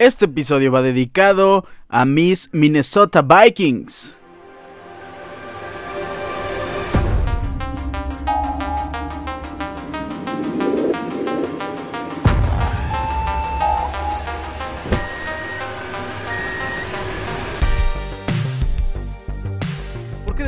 Este episodio va dedicado a mis Minnesota Vikings.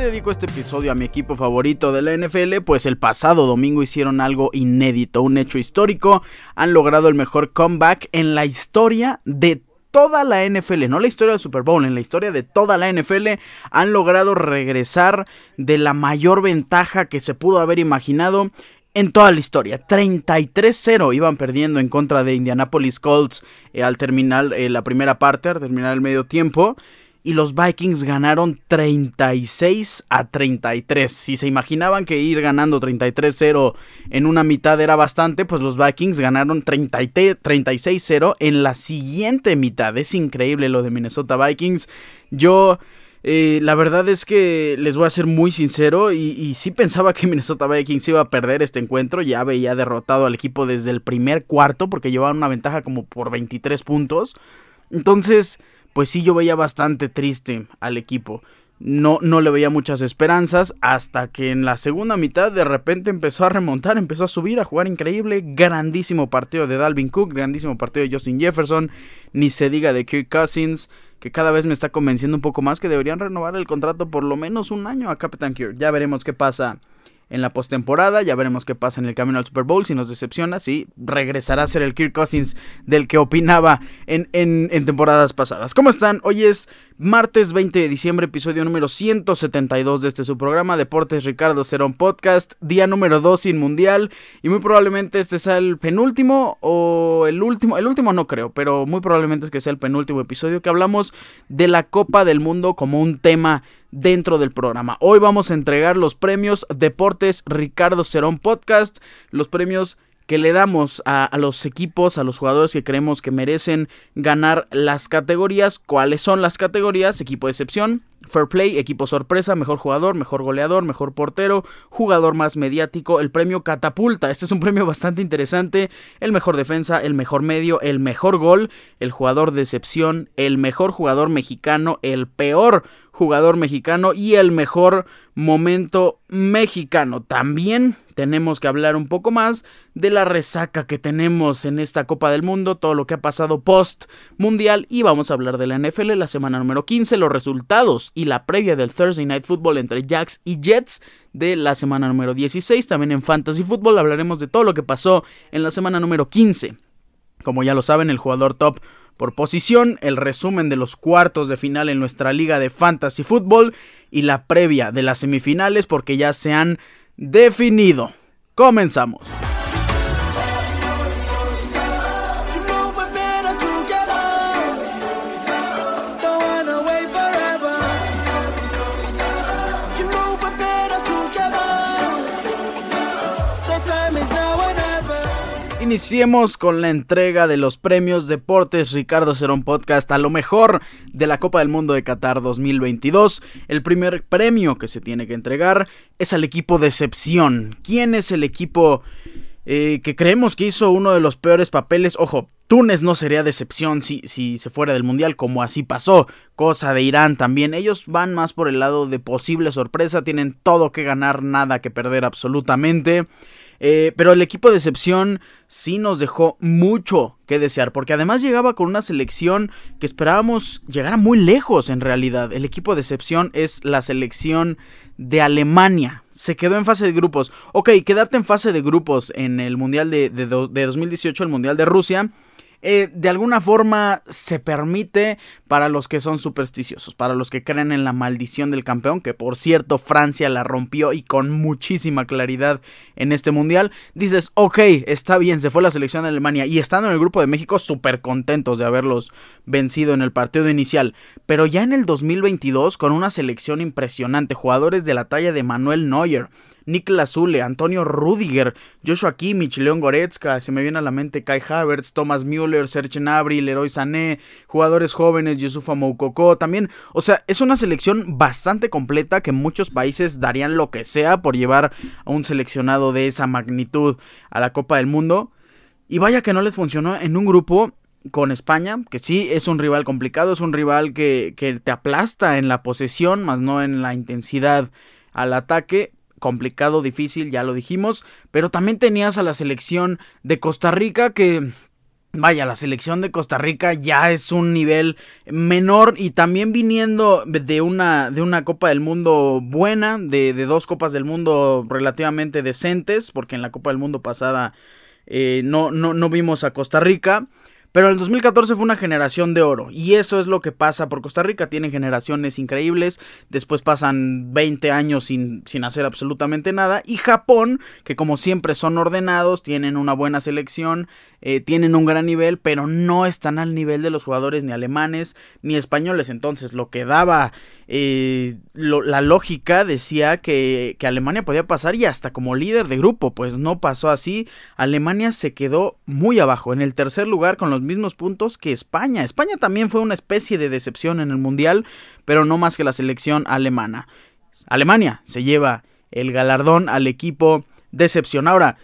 Dedico este episodio a mi equipo favorito de la NFL? Pues el pasado domingo hicieron algo inédito, un hecho histórico. Han logrado el mejor comeback en la historia de toda la NFL, no la historia del Super Bowl, en la historia de toda la NFL, han logrado regresar de la mayor ventaja que se pudo haber imaginado en toda la historia. 33-0 iban perdiendo en contra de Indianapolis Colts eh, al terminar eh, la primera parte, al terminar el medio tiempo y los Vikings ganaron 36 a 33. Si se imaginaban que ir ganando 33-0 en una mitad era bastante, pues los Vikings ganaron 36-0 en la siguiente mitad. Es increíble lo de Minnesota Vikings. Yo... Eh, la verdad es que les voy a ser muy sincero y, y, sí pensaba que Minnesota Vikings iba a perder este encuentro. Ya veía derrotado al equipo desde el primer cuarto porque llevaban una ventaja como por 23 puntos. Entonces, pues sí yo veía bastante triste al equipo. No, no le veía muchas esperanzas hasta que en la segunda mitad de repente empezó a remontar, empezó a subir, a jugar increíble. Grandísimo partido de Dalvin Cook, grandísimo partido de Justin Jefferson, ni se diga de Kirk Cousins, que cada vez me está convenciendo un poco más que deberían renovar el contrato por lo menos un año a Captain Kirk. Ya veremos qué pasa en la postemporada. Ya veremos qué pasa en el camino al Super Bowl. Si nos decepciona, sí, regresará a ser el Kirk Cousins del que opinaba en, en, en temporadas pasadas. ¿Cómo están? Hoy es martes 20 de diciembre, episodio número 172 de este su programa, Deportes Ricardo Cerón Podcast, día número 2 sin mundial. Y muy probablemente este sea el penúltimo o el último. El último no creo, pero muy probablemente es que sea el penúltimo episodio que hablamos de la Copa del Mundo como un tema dentro del programa. Hoy vamos a entregar los premios Deportes Ricardo Cerón Podcast, los premios que le damos a, los equipos, a los jugadores que creemos que merecen ganar las categorías. ¿Cuáles son las categorías? Equipo de excepción, Fair Play, equipo sorpresa, mejor jugador, mejor goleador, mejor portero, jugador más mediático, el premio Catapulta. Este es un premio bastante interesante. El mejor defensa, el mejor medio, el mejor gol, el jugador de excepción, el mejor jugador mexicano, el peor jugador mexicano y el mejor momento mexicano. También tenemos que hablar un poco más de la resaca que tenemos en esta Copa del Mundo, todo lo que ha pasado post mundial y vamos a hablar de la NFL la semana número 15, los resultados y la previa del Thursday Night Football entre Jacks y Jets de la semana número 16, también en Fantasy Football hablaremos de todo lo que pasó en la semana número 15. Como ya lo saben, el jugador top por posición, el resumen de los cuartos de final en nuestra liga de Fantasy Football y la previa de las semifinales porque ya se han definido. Comenzamos. Iniciemos con la entrega de los premios Deportes Ricardo Cerón Podcast a lo mejor de la Copa del Mundo de Qatar 2022. El primer premio que se tiene que entregar es al equipo Decepción. ¿Quién es el equipo eh, que creemos que hizo uno de los peores papeles? Ojo, Túnez no sería decepción si, si se fuera del Mundial, como así pasó. Cosa de Irán también. Ellos van más por el lado de posible sorpresa. Tienen todo que ganar, nada que perder absolutamente. Eh, pero el equipo de excepción sí nos dejó mucho que desear, porque además llegaba con una selección que esperábamos llegara muy lejos en realidad. El equipo de excepción es la selección de Alemania. Se quedó en fase de grupos. Ok, quedarte en fase de grupos en el Mundial de, de, de 2018, el Mundial de Rusia eh, de alguna forma se permite para los que son supersticiosos, para los que creen en la maldición del campeón, que por cierto Francia la rompió y con muchísima claridad en este mundial. Dices, ok, está bien, se fue la selección de Alemania y estando en el grupo de México súper contentos de haberlos vencido en el partido inicial. Pero ya en el 2022 con una selección impresionante, jugadores de la talla de Manuel Neuer, Niklas Zule, Antonio Rudiger, Joshua Kimmich, León Goretzka, se me viene a la mente Kai Havertz, Thomas Müller, Serge Gnabry, Leroy Sané, jugadores jóvenes, Yusufa Moukoko, también, o sea, es una selección bastante completa que muchos países darían lo que sea por llevar a un seleccionado de esa magnitud a la Copa del Mundo. Y vaya que no les funcionó en un grupo con España, que sí es un rival complicado, es un rival que, que te aplasta en la posesión, más no en la intensidad al ataque, complicado, difícil, ya lo dijimos, pero también tenías a la selección de Costa Rica que Vaya, la selección de Costa Rica ya es un nivel menor y también viniendo de una, de una Copa del Mundo buena, de, de dos Copas del Mundo relativamente decentes, porque en la Copa del Mundo pasada eh, no, no, no vimos a Costa Rica. Pero el 2014 fue una generación de oro. Y eso es lo que pasa por Costa Rica. Tienen generaciones increíbles. Después pasan 20 años sin, sin, hacer absolutamente nada. Y Japón, que como siempre son ordenados, tienen una buena selección, eh, tienen un gran nivel, pero no están al nivel de los jugadores ni alemanes ni españoles. Entonces lo que daba eh, la lógica decía que, que, Alemania podía pasar y hasta como líder de grupo, pues no pasó así. Alemania se quedó muy abajo, en el tercer lugar con los mismos puntos que España. España también fue una especie de decepción en el Mundial, pero no más que la selección alemana. Alemania se lleva el galardón al equipo decepción. Ahora,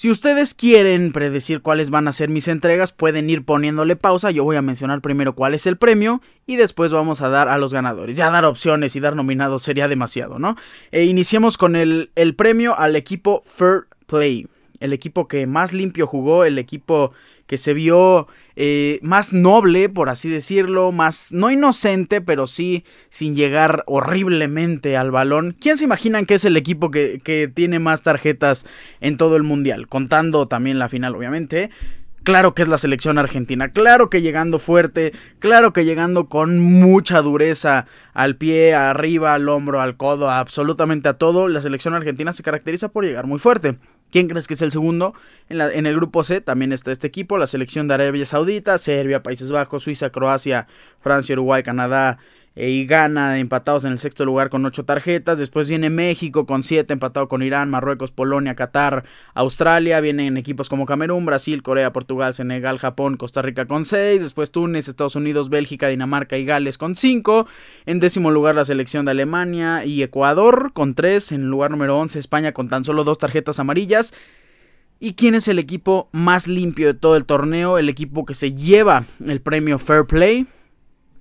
si ustedes quieren predecir cuáles van a ser mis entregas, pueden ir poniéndole pausa. Yo voy a mencionar primero cuál es el premio y después vamos a dar a los ganadores. Ya dar opciones y dar nominados sería demasiado, ¿no? E iniciemos con el, el premio al equipo Fair Play. El equipo que más limpio jugó, el equipo que se vio eh, más noble, por así decirlo, más, no inocente, pero sí sin llegar horriblemente al balón. ¿Quién se imaginan que es el equipo que, que tiene más tarjetas en todo el mundial? Contando también la final, obviamente. Claro que es la selección argentina, claro que llegando fuerte, claro que llegando con mucha dureza al pie, arriba, al hombro, al codo, absolutamente a todo, la selección argentina se caracteriza por llegar muy fuerte. ¿Quién crees que es el segundo? En, en, el grupo C también está este equipo, la selección de Arabia Saudita, Serbia, Países Bajos, Suiza, Croacia, Francia, Uruguay, Canadá y Ghana empatados en el sexto lugar con ocho tarjetas. Después viene México con siete, empatado con Irán, Marruecos, Polonia, Qatar, Australia. Vienen equipos como Camerún, Brasil, Corea, Portugal, Senegal, Japón, Costa Rica con seis. Después Túnez, Estados Unidos, Bélgica, Dinamarca y Gales con cinco. En décimo lugar la selección de Alemania y Ecuador con tres. En lugar número once España con tan solo dos tarjetas amarillas. ¿Y quién es el equipo más limpio de todo el torneo? El equipo que se lleva el premio Fair Play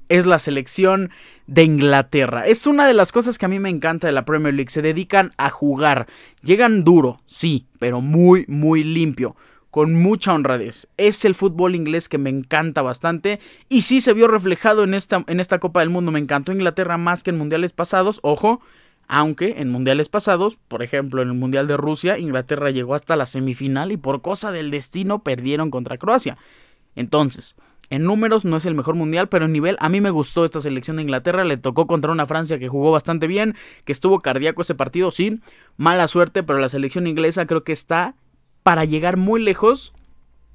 es la selección de Inglaterra. Es una de las cosas que a mí me encanta de la Premier League. Se dedican a jugar. Llegan duro, sí, pero muy, muy limpio. Con mucha honradez. Es el fútbol inglés que me encanta bastante. Y sí se vio reflejado en esta, en esta Copa del Mundo. Me encantó Inglaterra más que en mundiales pasados. Ojo, aunque en mundiales pasados, por ejemplo en el Mundial de Rusia, Inglaterra llegó hasta la semifinal y por cosa del destino perdieron contra Croacia. Entonces, en números no es el mejor mundial, pero en nivel a mí me gustó esta selección de Inglaterra. Le tocó contra una Francia que jugó bastante bien, que estuvo cardíaco ese partido, sí. Mala suerte, pero la selección inglesa creo que está para llegar muy lejos.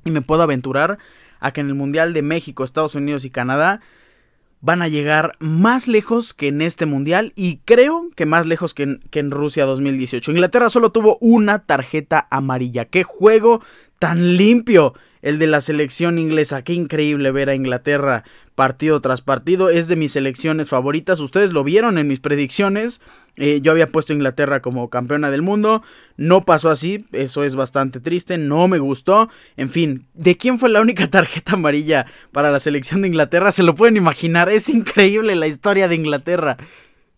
Y me puedo aventurar a que en el Mundial de México, Estados Unidos y Canadá van a llegar más lejos que en este mundial y creo que más lejos que en, que en, Rusia 2018. Inglaterra solo tuvo una tarjeta amarilla. ¡Qué juego tan limpio! El de la selección inglesa. Qué increíble ver a Inglaterra partido tras partido. Es de mis selecciones favoritas. Ustedes lo vieron en mis predicciones. Eh, yo había puesto a Inglaterra como campeona del mundo. No pasó así. Eso es bastante triste. No me gustó. En fin, ¿de quién fue la única tarjeta amarilla para la selección de Inglaterra? Se lo pueden imaginar. Es increíble la historia de Inglaterra.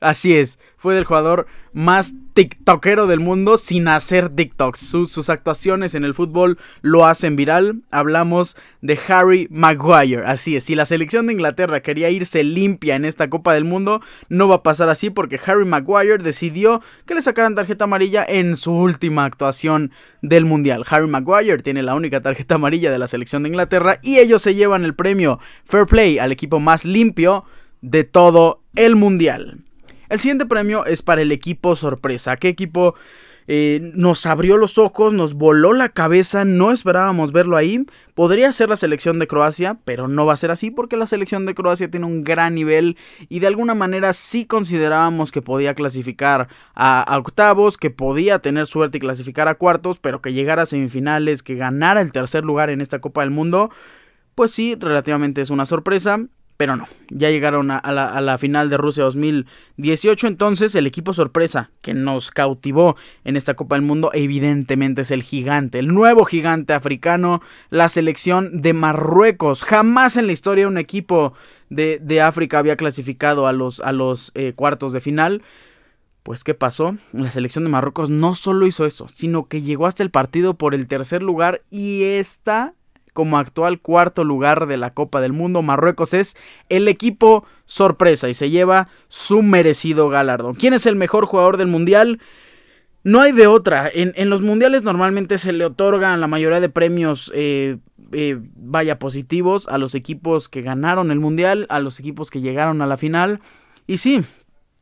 Así es, fue del jugador más tiktokero del mundo sin hacer TikToks. Sus, actuaciones en el fútbol lo hacen viral. Hablamos de Harry Maguire. Así es, si la selección de Inglaterra quería irse limpia en esta Copa del Mundo, no va a pasar así porque Harry Maguire decidió que le sacaran tarjeta amarilla en su última actuación del Mundial. Harry Maguire tiene la única tarjeta amarilla de la selección de Inglaterra y ellos se llevan el premio Fair Play al equipo más limpio de todo el Mundial. El siguiente premio es para el equipo sorpresa. ¿Qué equipo eh, nos abrió los ojos, nos voló la cabeza? No esperábamos verlo ahí. Podría ser la selección de Croacia, pero no va a ser así porque la selección de Croacia tiene un gran nivel y de alguna manera sí considerábamos que podía clasificar a, a octavos, que podía tener suerte y clasificar a cuartos, pero que llegara a semifinales, que ganara el tercer lugar en esta Copa del Mundo. Pues sí, relativamente es una sorpresa pero no, ya llegaron a, la, final de Rusia 2018, entonces el equipo sorpresa que nos cautivó en esta Copa del Mundo evidentemente es el gigante, el nuevo gigante africano, la selección de Marruecos. Jamás en la historia un equipo de, África había clasificado a los, a los eh, cuartos de final. Pues ¿qué pasó? La selección de Marruecos no solo hizo eso, sino que llegó hasta el partido por el tercer lugar y esta como actual cuarto lugar de la Copa del Mundo. Marruecos es el equipo sorpresa y se lleva su merecido galardón. ¿Quién es el mejor jugador del Mundial? No hay de otra. En, los mundiales normalmente se le otorgan la mayoría de premios, eh, eh, vaya, positivos a los equipos que ganaron el mundial, a los equipos que llegaron a la final. Y sí,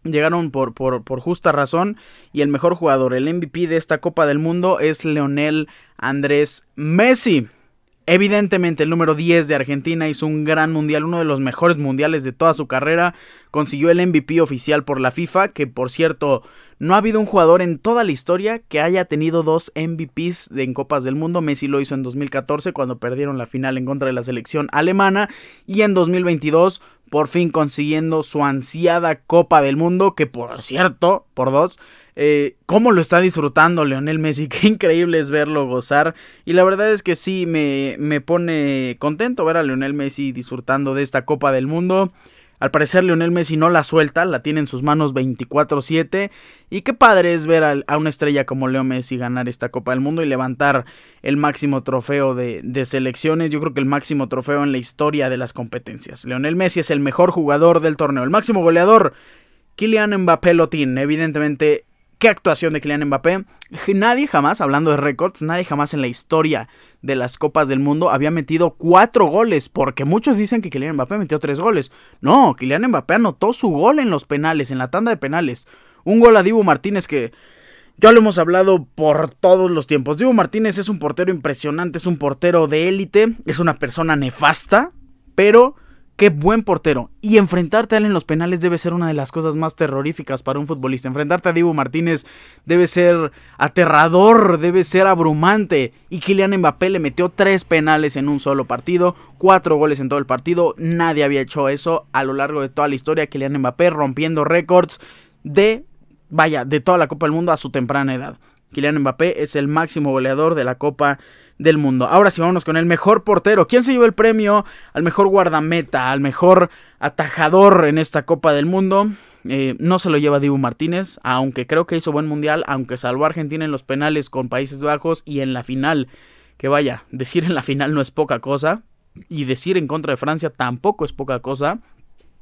llegaron por, por, por, justa razón. Y el mejor jugador, el MVP de esta Copa del Mundo es Leonel Andrés Messi. Evidentemente el número 10 de Argentina hizo un gran mundial, uno de los mejores mundiales de toda su carrera, consiguió el MVP oficial por la FIFA, que por cierto no ha habido un jugador en toda la historia que haya tenido dos MVPs en Copas del Mundo, Messi lo hizo en 2014 cuando perdieron la final en contra de la selección alemana. Y en 2022 por fin consiguiendo su ansiada Copa del Mundo, que por cierto, por dos, eh, cómo lo está disfrutando Leonel Messi, qué increíble es verlo gozar. Y la verdad es que sí, me, me pone contento ver a Leonel Messi disfrutando de esta Copa del Mundo. Al parecer Leonel Messi no la suelta, la tiene en sus manos 24/7 y qué padre es ver a, una estrella como Leo Messi ganar esta Copa del Mundo y levantar el máximo trofeo de, de, selecciones, yo creo que el máximo trofeo en la historia de las competencias. Leonel Messi es el mejor jugador del torneo, el máximo goleador. Kylian Mbappé lo tiene, evidentemente Qué actuación de Kylian Mbappé. Nadie jamás, hablando de récords, nadie jamás en la historia de las Copas del Mundo había metido cuatro goles. Porque muchos dicen que Kylian Mbappé metió tres goles. No, Kylian Mbappé anotó su gol en los penales, en la tanda de penales. Un gol a Dibu Martínez que ya lo hemos hablado por todos los tiempos. Dibu Martínez es un portero impresionante, es un portero de élite, es una persona nefasta, pero Qué buen portero. Y enfrentarte a él en los penales debe ser una de las cosas más terroríficas para un futbolista. Enfrentarte a Dibu Martínez debe ser aterrador, debe ser abrumante. Y Kylian Mbappé le metió tres penales en un solo partido, cuatro goles en todo el partido. Nadie había hecho eso a lo largo de toda la historia. Kylian Mbappé rompiendo récords de, vaya, de toda la Copa del Mundo a su temprana edad. Kylian Mbappé es el máximo goleador de la Copa del mundo. Ahora sí, vámonos con el mejor portero. ¿Quién se llevó el premio al mejor guardameta, al mejor atajador en esta Copa del Mundo? Eh, no se lo lleva Dibu Martínez, aunque creo que hizo buen mundial, aunque salvó a Argentina en los penales con Países Bajos y en la final, que vaya, decir en la final no es poca cosa, y decir en contra de Francia tampoco es poca cosa.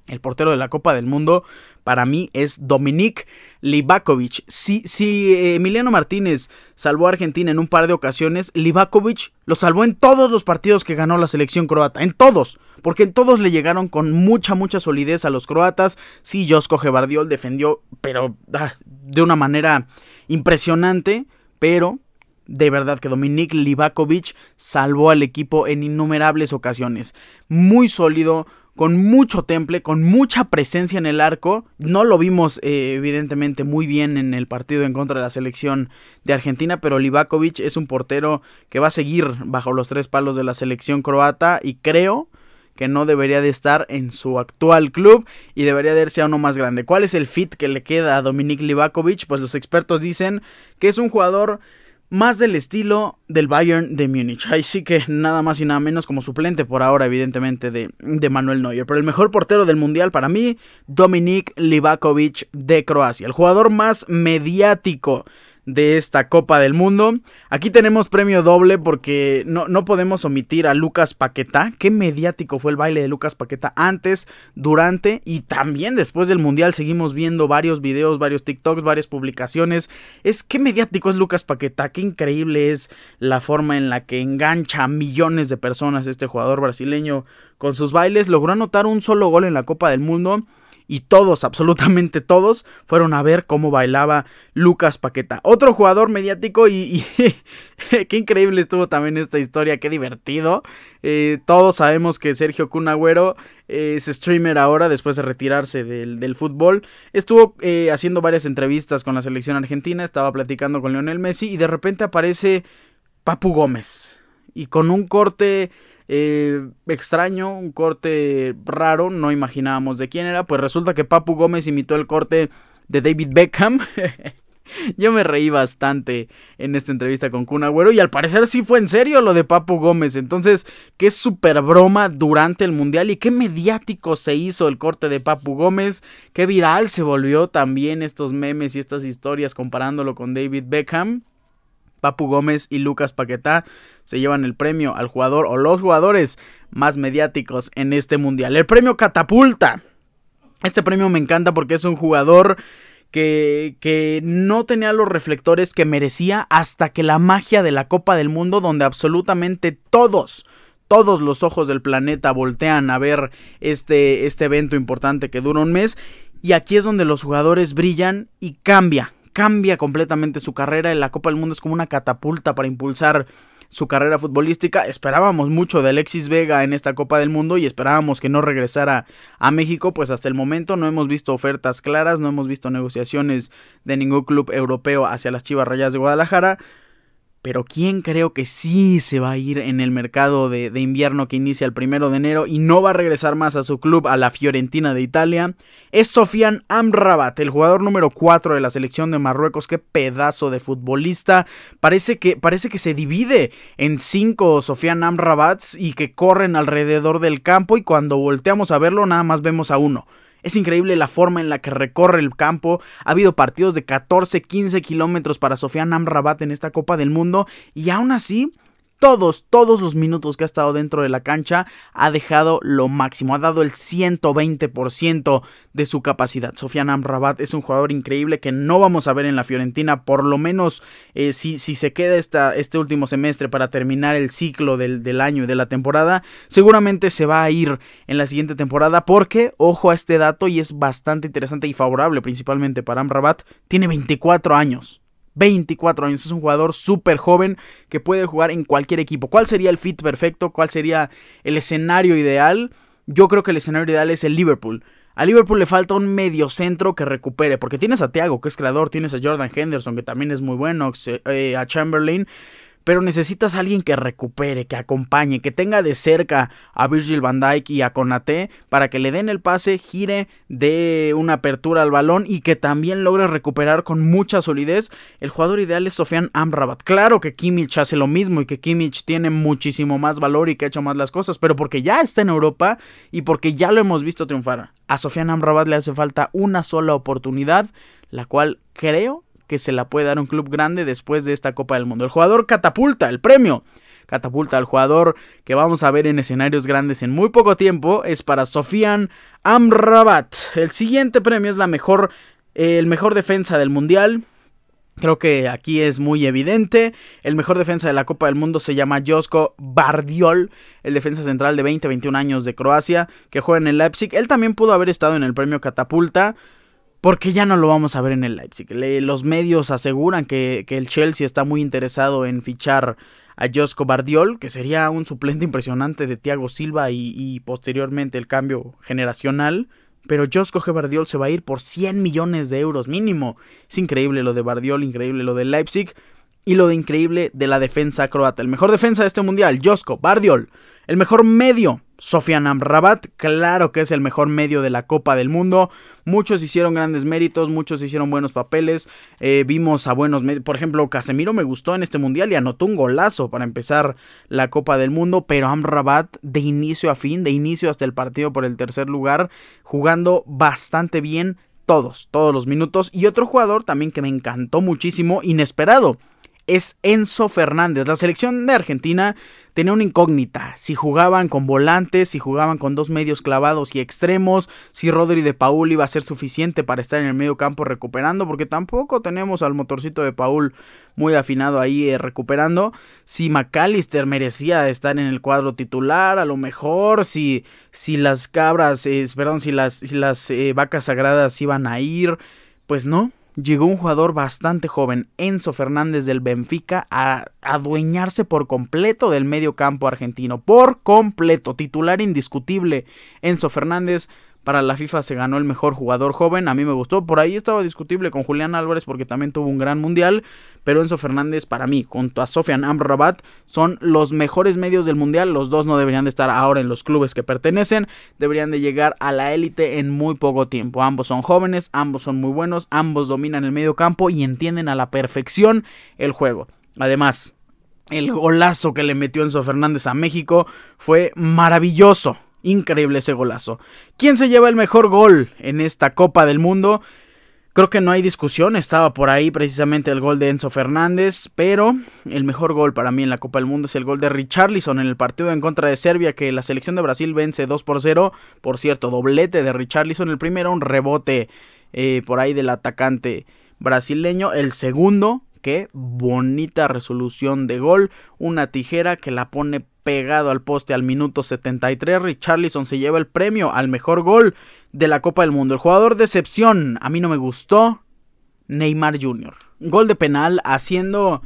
El portero de la Copa del Mundo para mí es Dominik Livakovic. Si, si eh, Emiliano Martínez salvó a Argentina en un par de ocasiones, Livakovic lo salvó en todos los partidos que ganó la selección croata. En todos. Porque en todos le llegaron con mucha, mucha solidez a los croatas. Sí, Josko Gebardiol defendió, pero ah, de una manera impresionante. Pero de verdad que Dominik Livakovic salvó al equipo en innumerables ocasiones. Muy sólido, con mucho temple, con mucha presencia en el arco. No lo vimos eh, evidentemente muy bien en el partido en contra de la selección de Argentina, pero Livakovic es un portero que va a seguir bajo los tres palos de la selección croata y creo que no debería de estar en su actual club y debería de irse a uno más grande. ¿Cuál es el fit que le queda a Dominik Livakovic? Pues los expertos dicen que es un jugador más del estilo del Bayern de Múnich. Ahí sí que nada más y nada menos como suplente por ahora, evidentemente, de, de Manuel Neuer. Pero el mejor portero del Mundial para mí, Dominik Livakovic de Croacia. El jugador más mediático de esta Copa del Mundo. Aquí tenemos premio doble porque no, no, podemos omitir a Lucas Paqueta. Qué mediático fue el baile de Lucas Paqueta antes, durante y también después del Mundial. Seguimos viendo varios videos, varios TikToks, varias publicaciones. Es qué mediático es Lucas Paqueta. Qué increíble es la forma en la que engancha a millones de personas este jugador brasileño con sus bailes. Logró anotar un solo gol en la Copa del Mundo y todos, absolutamente todos, fueron a ver cómo bailaba Lucas Paqueta. Otro jugador mediático y, qué increíble estuvo también esta historia, qué divertido. Eh, todos sabemos que Sergio Cunagüero es streamer ahora después de retirarse del, fútbol. Estuvo eh, haciendo varias entrevistas con la selección argentina, estaba platicando con Lionel Messi y de repente aparece Papu Gómez y con un corte eh, extraño, un corte raro, no imaginábamos de quién era, pues resulta que Papu Gómez imitó el corte de David Beckham. Yo me reí bastante en esta entrevista con Kun Agüero y al parecer sí fue en serio lo de Papu Gómez. Entonces, qué super broma durante el Mundial y qué mediático se hizo el corte de Papu Gómez. Qué viral se volvió también estos memes y estas historias comparándolo con David Beckham. Papu Gómez y Lucas Paquetá se llevan el premio al jugador o los jugadores más mediáticos en este mundial. El premio Catapulta. Este premio me encanta porque es un jugador que, que, no tenía los reflectores que merecía hasta que la magia de la Copa del Mundo, donde absolutamente todos, todos los ojos del planeta voltean a ver este, este evento importante que dura un mes. Y aquí es donde los jugadores brillan y cambia, cambia completamente su carrera. La Copa del Mundo es como una catapulta para impulsar su carrera futbolística. Esperábamos mucho de Alexis Vega en esta Copa del Mundo y esperábamos que no regresara a México, pues hasta el momento no hemos visto ofertas claras, no hemos visto negociaciones de ningún club europeo hacia las Chivas Rayas de Guadalajara. Pero ¿quién creo que sí se va a ir en el mercado de, invierno que inicia el primero de enero y no va a regresar más a su club, a la Fiorentina de Italia? Es Sofian Amrabat, el jugador número 4 de la selección de Marruecos. Qué pedazo de futbolista. Parece que, parece que se divide en cinco Sofian Amrabats y que corren alrededor del campo y cuando volteamos a verlo nada más vemos a uno. Es increíble la forma en la que recorre el campo. Ha habido partidos de 14, 15 kilómetros para Sofía Amrabat en esta Copa del Mundo y aún así todos, todos los minutos que ha estado dentro de la cancha ha dejado lo máximo, ha dado el 120% de su capacidad. Sofian Amrabat es un jugador increíble que no vamos a ver en la Fiorentina, por lo menos eh, si, si, se queda esta, este último semestre para terminar el ciclo del, del año y de la temporada, seguramente se va a ir en la siguiente temporada porque, ojo a este dato y es bastante interesante y favorable principalmente para Amrabat, tiene 24 años. 24 años, es un jugador súper joven que puede jugar en cualquier equipo. ¿Cuál sería el fit perfecto? ¿Cuál sería el escenario ideal? Yo creo que el escenario ideal es el Liverpool. A Liverpool le falta un medio centro que recupere, porque tienes a Thiago, que es creador, tienes a Jordan Henderson, que también es muy bueno, eh, a Chamberlain, pero necesitas a alguien que recupere, que acompañe, que tenga de cerca a Virgil van Dijk y a Konate para que le den el pase, gire, de una apertura al balón y que también logre recuperar con mucha solidez. El jugador ideal es Sofian Amrabat. Claro que Kimmich hace lo mismo y que Kimmich tiene muchísimo más valor y que ha hecho más las cosas, pero porque ya está en Europa y porque ya lo hemos visto triunfar. A Sofian Amrabat le hace falta una sola oportunidad, la cual creo que se la puede dar un club grande después de esta Copa del Mundo. El jugador catapulta el premio. Catapulta al jugador que vamos a ver en escenarios grandes en muy poco tiempo es para Sofian Amrabat. El siguiente premio es la mejor, el mejor defensa del mundial. Creo que aquí es muy evidente. El mejor defensa de la Copa del Mundo se llama Josko Bardiol, el defensa central de 20-21 años de Croacia, que juega en el Leipzig. Él también pudo haber estado en el premio Catapulta porque ya no lo vamos a ver en el Leipzig. los medios aseguran que, el Chelsea está muy interesado en fichar a Josco Bardiol, que sería un suplente impresionante de Thiago Silva y, posteriormente el cambio generacional. Pero Josco. Bardiol se va a ir por 100 millones de euros mínimo. Es increíble lo de Bardiol, increíble lo de Leipzig y lo de increíble de la defensa croata. El mejor defensa de este mundial, Josko Bardiol. El mejor medio, Sofian Amrabat, claro que es el mejor medio de la Copa del Mundo. Muchos hicieron grandes méritos, muchos hicieron buenos papeles. Eh, vimos a buenos. Por ejemplo, Casemiro me gustó en este mundial y anotó un golazo para empezar la Copa del Mundo. Pero Amrabat, de inicio a fin, de inicio hasta el partido por el tercer lugar, jugando bastante bien todos, todos los minutos. Y otro jugador también que me encantó muchísimo, inesperado es Enzo Fernández. La selección de Argentina tenía una incógnita. Si jugaban con volantes, si jugaban con dos medios clavados y extremos, si Rodri de Paul iba a ser suficiente para estar en el medio campo recuperando, porque tampoco tenemos al motorcito de Paul muy afinado ahí eh, recuperando. Si McAllister merecía estar en el cuadro titular, a lo mejor, si, si las cabras, eh, perdón, si las, si las eh, vacas sagradas iban a ir, pues no llegó un jugador bastante joven, Enzo Fernández del Benfica, a adueñarse por completo del medio campo argentino. Por completo, titular indiscutible. Enzo Fernández para la FIFA se ganó el mejor jugador joven. A mí me gustó. Por ahí estaba discutible con Julián Álvarez porque también tuvo un gran mundial. Pero Enzo Fernández, para mí, junto a Sofian Amrabat, son los mejores medios del mundial. Los dos no deberían de estar ahora en los clubes que pertenecen. Deberían de llegar a la élite en muy poco tiempo. Ambos son jóvenes, ambos son muy buenos, ambos dominan el medio campo y entienden a la perfección el juego. Además, el golazo que le metió Enzo Fernández a México fue maravilloso. Increíble ese golazo. ¿Quién se lleva el mejor gol en esta Copa del Mundo? Creo que no hay discusión, estaba por ahí precisamente el gol de Enzo Fernández, pero el mejor gol para mí en la Copa del Mundo es el gol de Richarlison en el partido en contra de Serbia que la selección de Brasil vence 2 por 0. Por cierto, doblete de Richarlison, el primero un rebote eh, por ahí del atacante brasileño, el segundo Qué bonita resolución de gol. Una tijera que la pone pegado al poste al minuto 73. Richarlison se lleva el premio al mejor gol de la Copa del Mundo. El jugador de excepción, a mí no me gustó. Neymar Jr. Gol de penal haciendo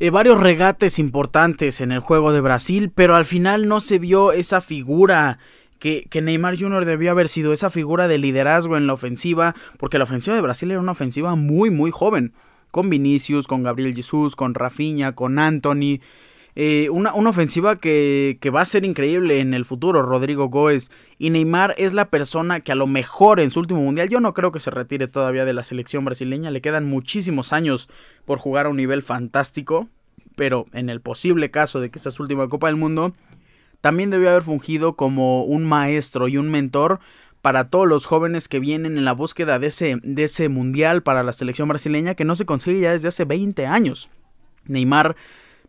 eh, varios regates importantes en el juego de Brasil, pero al final no se vio esa figura que, que, Neymar Jr. debió haber sido, esa figura de liderazgo en la ofensiva, porque la ofensiva de Brasil era una ofensiva muy, muy joven con Vinicius, con Gabriel Jesús, con Rafinha, con Anthony. Eh, una, una, ofensiva que, que, va a ser increíble en el futuro, Rodrigo Góez. Y Neymar es la persona que a lo mejor en su último mundial, yo no creo que se retire todavía de la selección brasileña, le quedan muchísimos años por jugar a un nivel fantástico, pero en el posible caso de que sea su última Copa del Mundo, también debió haber fungido como un maestro y un mentor para todos los jóvenes que vienen en la búsqueda de ese, de ese mundial para la selección brasileña que no se consigue ya desde hace 20 años. Neymar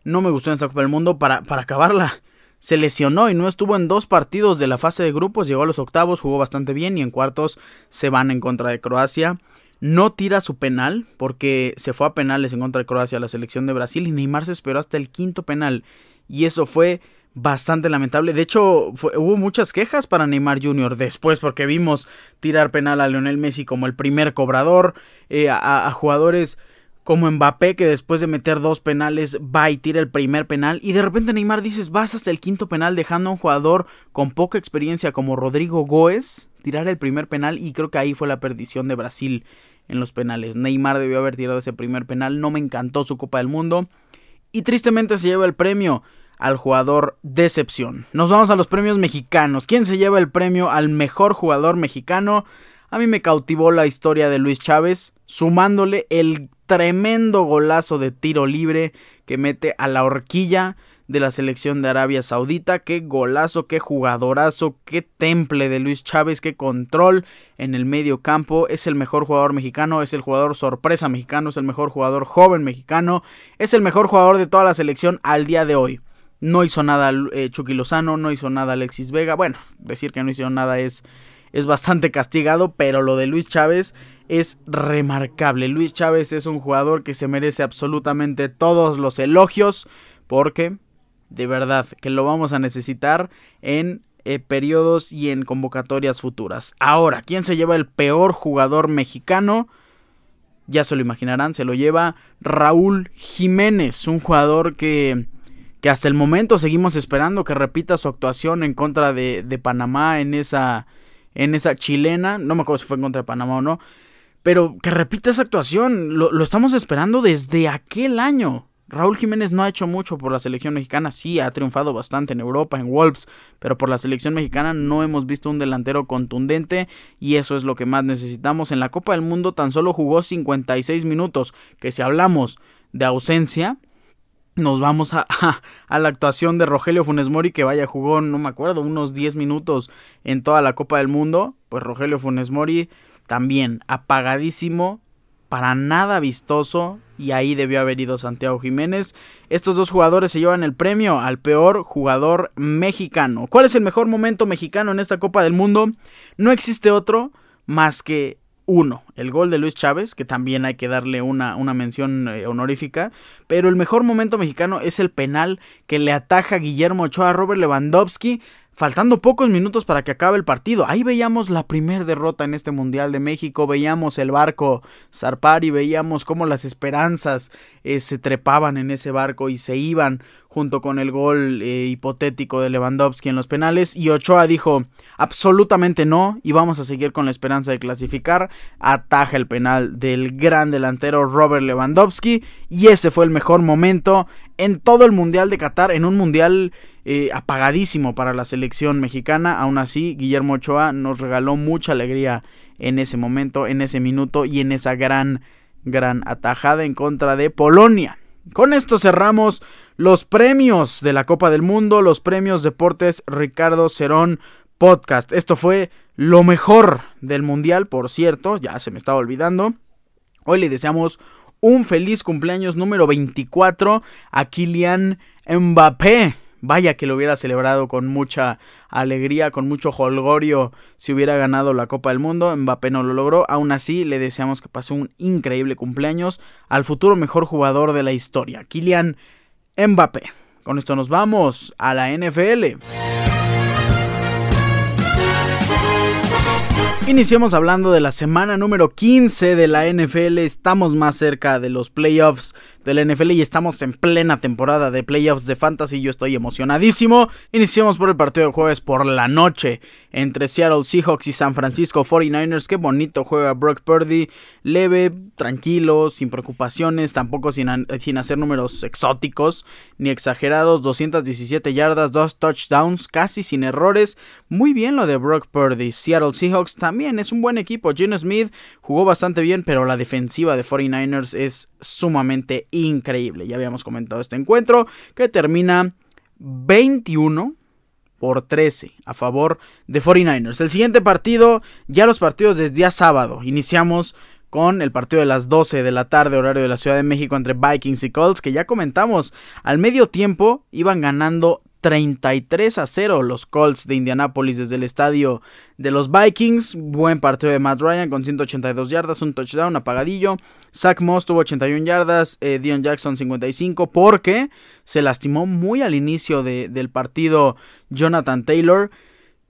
no me gustó en esta Copa del Mundo para, para acabarla. Se lesionó y no estuvo en dos partidos de la fase de grupos, llegó a los octavos, jugó bastante bien y en cuartos se van en contra de Croacia. No tira su penal porque se fue a penales en contra de Croacia la selección de Brasil y Neymar se esperó hasta el quinto penal y eso fue bastante lamentable. De hecho, hubo muchas quejas para Neymar Jr. después porque vimos tirar penal a Lionel Messi como el primer cobrador, eh, a, jugadores como Mbappé que después de meter dos penales va y tira el primer penal y de repente Neymar dices vas hasta el quinto penal dejando a un jugador con poca experiencia como Rodrigo Goes tirar el primer penal y creo que ahí fue la perdición de Brasil en los penales. Neymar debió haber tirado ese primer penal, no me encantó su Copa del Mundo y tristemente se lleva el premio al jugador decepción. Nos vamos a los premios mexicanos. ¿Quién se lleva el premio al mejor jugador mexicano? A mí me cautivó la historia de Luis Chávez, sumándole el tremendo golazo de tiro libre que mete a la horquilla de la selección de Arabia Saudita. Qué golazo, qué jugadorazo, qué temple de Luis Chávez, qué control en el medio campo. Es el mejor jugador mexicano, es el jugador sorpresa mexicano, es el mejor jugador joven mexicano, es el mejor jugador de toda la selección al día de hoy. No hizo nada eh, Chucky Lozano, no hizo nada Alexis Vega. Bueno, decir que no hizo nada es, es bastante castigado, pero lo de Luis Chávez es remarcable. Luis Chávez es un jugador que se merece absolutamente todos los elogios, porque de verdad que lo vamos a necesitar en eh, periodos y en convocatorias futuras. Ahora, ¿quién se lleva el peor jugador mexicano? Ya se lo imaginarán, se lo lleva Raúl Jiménez, un jugador que que hasta el momento seguimos esperando que repita su actuación en contra de, de, Panamá en esa, en esa chilena. No me acuerdo si fue en contra de Panamá o no. Pero que repita esa actuación. Lo, lo, estamos esperando desde aquel año. Raúl Jiménez no ha hecho mucho por la selección mexicana. Sí, ha triunfado bastante en Europa, en Wolves. Pero por la selección mexicana no hemos visto un delantero contundente. Y eso es lo que más necesitamos. En la Copa del Mundo tan solo jugó 56 minutos. Que si hablamos de ausencia nos vamos a, a, la actuación de Rogelio Funes Mori, que vaya, jugó, no me acuerdo, unos 10 minutos en toda la Copa del Mundo. Pues Rogelio Funes Mori también apagadísimo, para nada vistoso, y ahí debió haber ido Santiago Jiménez. Estos dos jugadores se llevan el premio al peor jugador mexicano. ¿Cuál es el mejor momento mexicano en esta Copa del Mundo? No existe otro más que uno, el gol de Luis Chávez, que también hay que darle una, una mención eh, honorífica, pero el mejor momento mexicano es el penal que le ataja Guillermo Ochoa a Robert Lewandowski, faltando pocos minutos para que acabe el partido. Ahí veíamos la primera derrota en este Mundial de México, veíamos el barco zarpar y veíamos cómo las esperanzas eh, se trepaban en ese barco y se iban junto con el gol eh, hipotético de Lewandowski en los penales. Y Ochoa dijo absolutamente no y vamos a seguir con la esperanza de clasificar. Ataja el penal del gran delantero Robert Lewandowski y ese fue el mejor momento en todo el Mundial de Qatar, en un Mundial eh, apagadísimo para la selección mexicana. Aún así, Guillermo Ochoa nos regaló mucha alegría en ese momento, en ese minuto y en esa gran, gran atajada en contra de Polonia. Con esto cerramos los premios de la Copa del Mundo, los premios Deportes Ricardo Cerón Podcast. Esto fue lo mejor del Mundial, por cierto, ya se me estaba olvidando. Hoy le deseamos un feliz cumpleaños número 24 a Kylian Mbappé. Vaya que lo hubiera celebrado con mucha alegría, con mucho holgorio si hubiera ganado la Copa del Mundo. Mbappé no lo logró. Aún así, le deseamos que pase un increíble cumpleaños al futuro mejor jugador de la historia, Kylian Mbappé. Con esto nos vamos a la NFL. Iniciamos hablando de la semana número 15 de la NFL. Estamos más cerca de los playoffs de la NFL y estamos en plena temporada de playoffs de fantasy. Yo estoy emocionadísimo. Iniciamos por el partido de jueves por la noche entre Seattle Seahawks y San Francisco 49ers. Qué bonito juega Brock Purdy. Leve, tranquilo, sin preocupaciones, tampoco sin, sin hacer números exóticos ni exagerados. 217 yardas, 2 touchdowns, casi sin errores. Muy bien lo de Brock Purdy. Seattle Seahawks también es un buen equipo. Gino Smith jugó bastante bien, pero la defensiva de 49ers es sumamente increíble. Ya habíamos comentado este encuentro que termina 21 por 13 a favor de 49ers. El siguiente partido, ya los partidos desde día sábado. Iniciamos con el partido de las 12 de la tarde, horario de la Ciudad de México, entre Vikings y Colts, que ya comentamos. Al medio tiempo iban ganando 33 a 0 los Colts de Indianápolis desde el estadio de los Vikings. Buen partido de Matt Ryan con 182 yardas, un touchdown apagadillo. Zach Moss tuvo 81 yardas, eh, Dion Jackson 55 porque se lastimó muy al inicio del partido Jonathan Taylor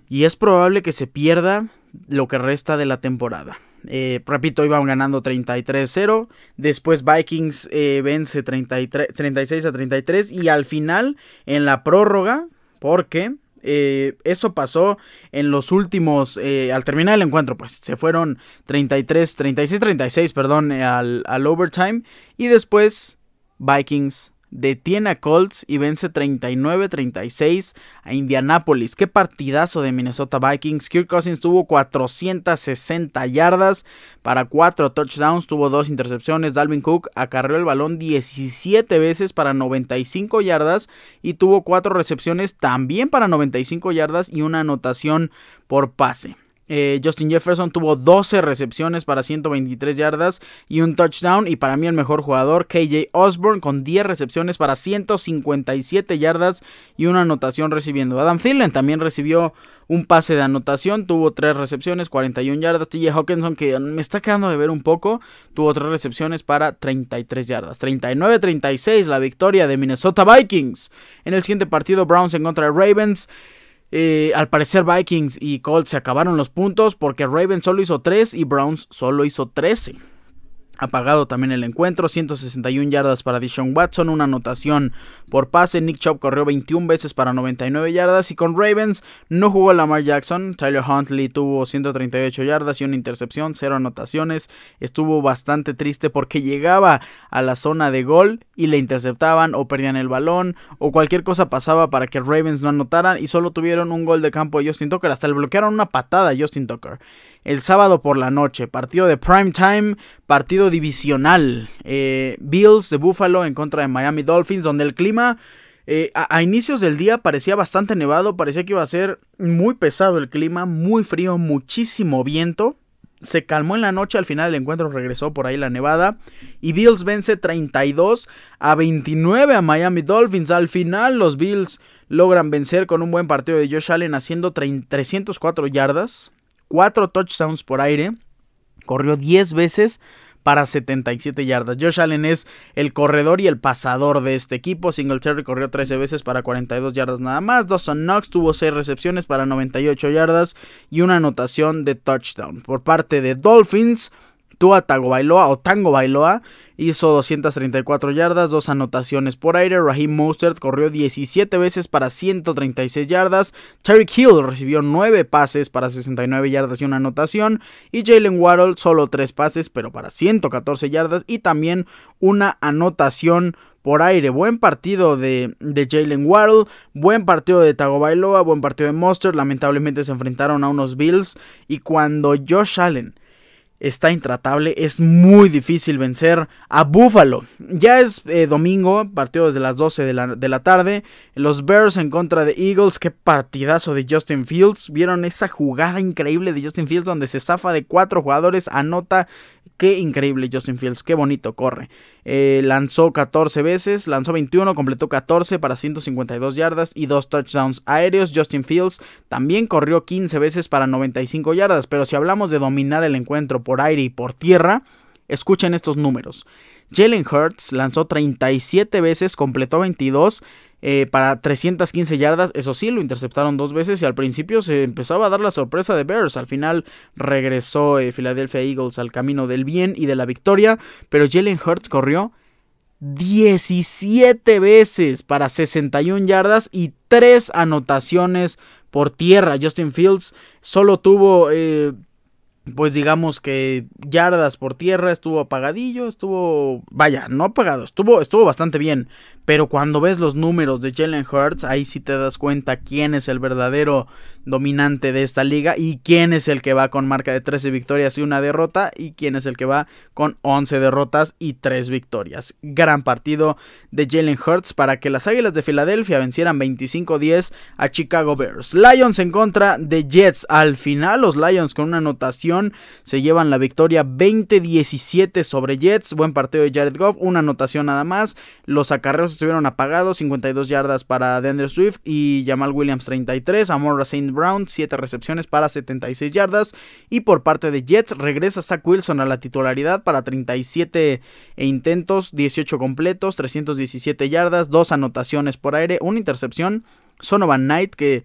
y es probable que se pierda lo que resta de la temporada. Eh, repito, iban ganando 33-0. Después Vikings eh, vence 33, 36 a 33. Y al final, en la prórroga, porque eh, eso pasó en los últimos, al terminar el encuentro, pues se fueron 33, 36, 36, perdón, al overtime. Y después Vikings detiene a Colts y vence 39-36 a Indianapolis. Qué partidazo de Minnesota Vikings. Kirk Cousins tuvo 460 yardas para 4 touchdowns, tuvo 2 intercepciones. Dalvin Cook acarreó el balón 17 veces para 95 yardas y tuvo 4 recepciones también para 95 yardas y una anotación por pase. Eh, Justin Jefferson tuvo 12 recepciones para 123 yardas y un touchdown. Y para mí el mejor jugador, KJ Osborne, con 10 recepciones para 157 yardas y una anotación recibiendo. Adam Thielen también recibió un pase de anotación, tuvo 3 recepciones, 41 yardas. TJ Hawkinson, que me está quedando de ver un poco, tuvo 3 recepciones para 33 yardas. 39-36 la victoria de Minnesota Vikings. En el siguiente partido, Browns en contra de Ravens. Eh, al parecer Vikings y Colts se acabaron los puntos porque Ravens solo hizo 3 y Browns solo hizo 13 apagado también el encuentro, 161 yardas para Dishon Watson, una anotación por pase, Nick Chubb corrió 21 veces para 99 yardas y con Ravens no jugó Lamar Jackson, Tyler Huntley tuvo 138 yardas y una intercepción, cero anotaciones, estuvo bastante triste porque llegaba a la zona de gol y le interceptaban o perdían el balón o cualquier cosa pasaba para que Ravens no anotaran y solo tuvieron un gol de campo de Justin Tucker, hasta le bloquearon una patada a Justin Tucker el sábado por la noche. Partido de prime time, partido divisional. Eh, Bills de Buffalo en contra de Miami Dolphins, donde el clima eh, a, inicios del día parecía bastante nevado, parecía que iba a ser muy pesado el clima, muy frío, muchísimo viento. Se calmó en la noche, al final del encuentro regresó por ahí la nevada. Y Bills vence 32 a 29 a Miami Dolphins. Al final los Bills logran vencer con un buen partido de Josh Allen haciendo 304 yardas. 4 touchdowns por aire, corrió 10 veces para 77 yardas. Josh Allen es el corredor y el pasador de este equipo. Singletary corrió 13 veces para 42 yardas nada más. Dawson Knox tuvo 6 recepciones para 98 yardas y una anotación de touchdown. Por parte de Dolphins, Tua Tagovailoa o Tango Bailoa hizo 234 yardas, dos anotaciones por aire. Raheem Mostert corrió 17 veces para 136 yardas. Tyreek Hill recibió 9 pases para 69 yardas y una anotación. Y Jalen Waddle solo 3 pases, pero para 114 yardas y también una anotación por aire. Buen partido de, de Jalen Waddle, buen partido de Tagovailoa, buen partido de Mostert. Lamentablemente se enfrentaron a unos Bills. Y cuando Josh Allen está intratable. Es muy difícil vencer a Buffalo. Ya es eh, domingo, partido desde las 12 de la, de la, tarde. Los Bears en contra de Eagles. Qué partidazo de Justin Fields. ¿Vieron esa jugada increíble de Justin Fields donde se zafa de cuatro jugadores? Anota Qué increíble Justin Fields, qué bonito corre. Eh, lanzó 14 veces, lanzó 21, completó 14 para 152 yardas y 2 touchdowns aéreos. Justin Fields también corrió 15 veces para 95 yardas, pero si hablamos de dominar el encuentro por aire y por tierra, escuchen estos números. Jalen Hurts lanzó 37 veces, completó 22 eh, para 315 yardas. Eso sí, lo interceptaron dos veces y al principio se empezaba a dar la sorpresa de Bears. Al final regresó eh, Philadelphia Eagles al camino del bien y de la victoria, pero Jalen Hurts corrió 17 veces para 61 yardas y 3 anotaciones por tierra. Justin Fields solo tuvo eh, pues digamos que yardas por tierra estuvo apagadillo, estuvo, vaya, no apagado, estuvo, estuvo bastante bien, pero cuando ves los números de Jalen Hurts, ahí sí te das cuenta quién es el verdadero dominante de esta liga y quién es el que va con marca de 13 victorias y una derrota y quién es el que va con 11 derrotas y 3 victorias. Gran partido de Jalen Hurts para que las Águilas de Filadelfia vencieran 25-10 a Chicago Bears. Lions en contra de Jets. Al final los Lions con una anotación se llevan la victoria 20-17 sobre Jets. Buen partido de Jared Goff, una anotación nada más. Los acarreos estuvieron apagados, 52 yardas para Dender Swift y Jamal Williams 33, Amor Saint Brown 7 recepciones para 76 yardas y por parte de Jets regresa Zach Wilson a la titularidad para 37 intentos, 18 completos, 317 yardas, 2 anotaciones por aire, una intercepción. Sonovan Knight que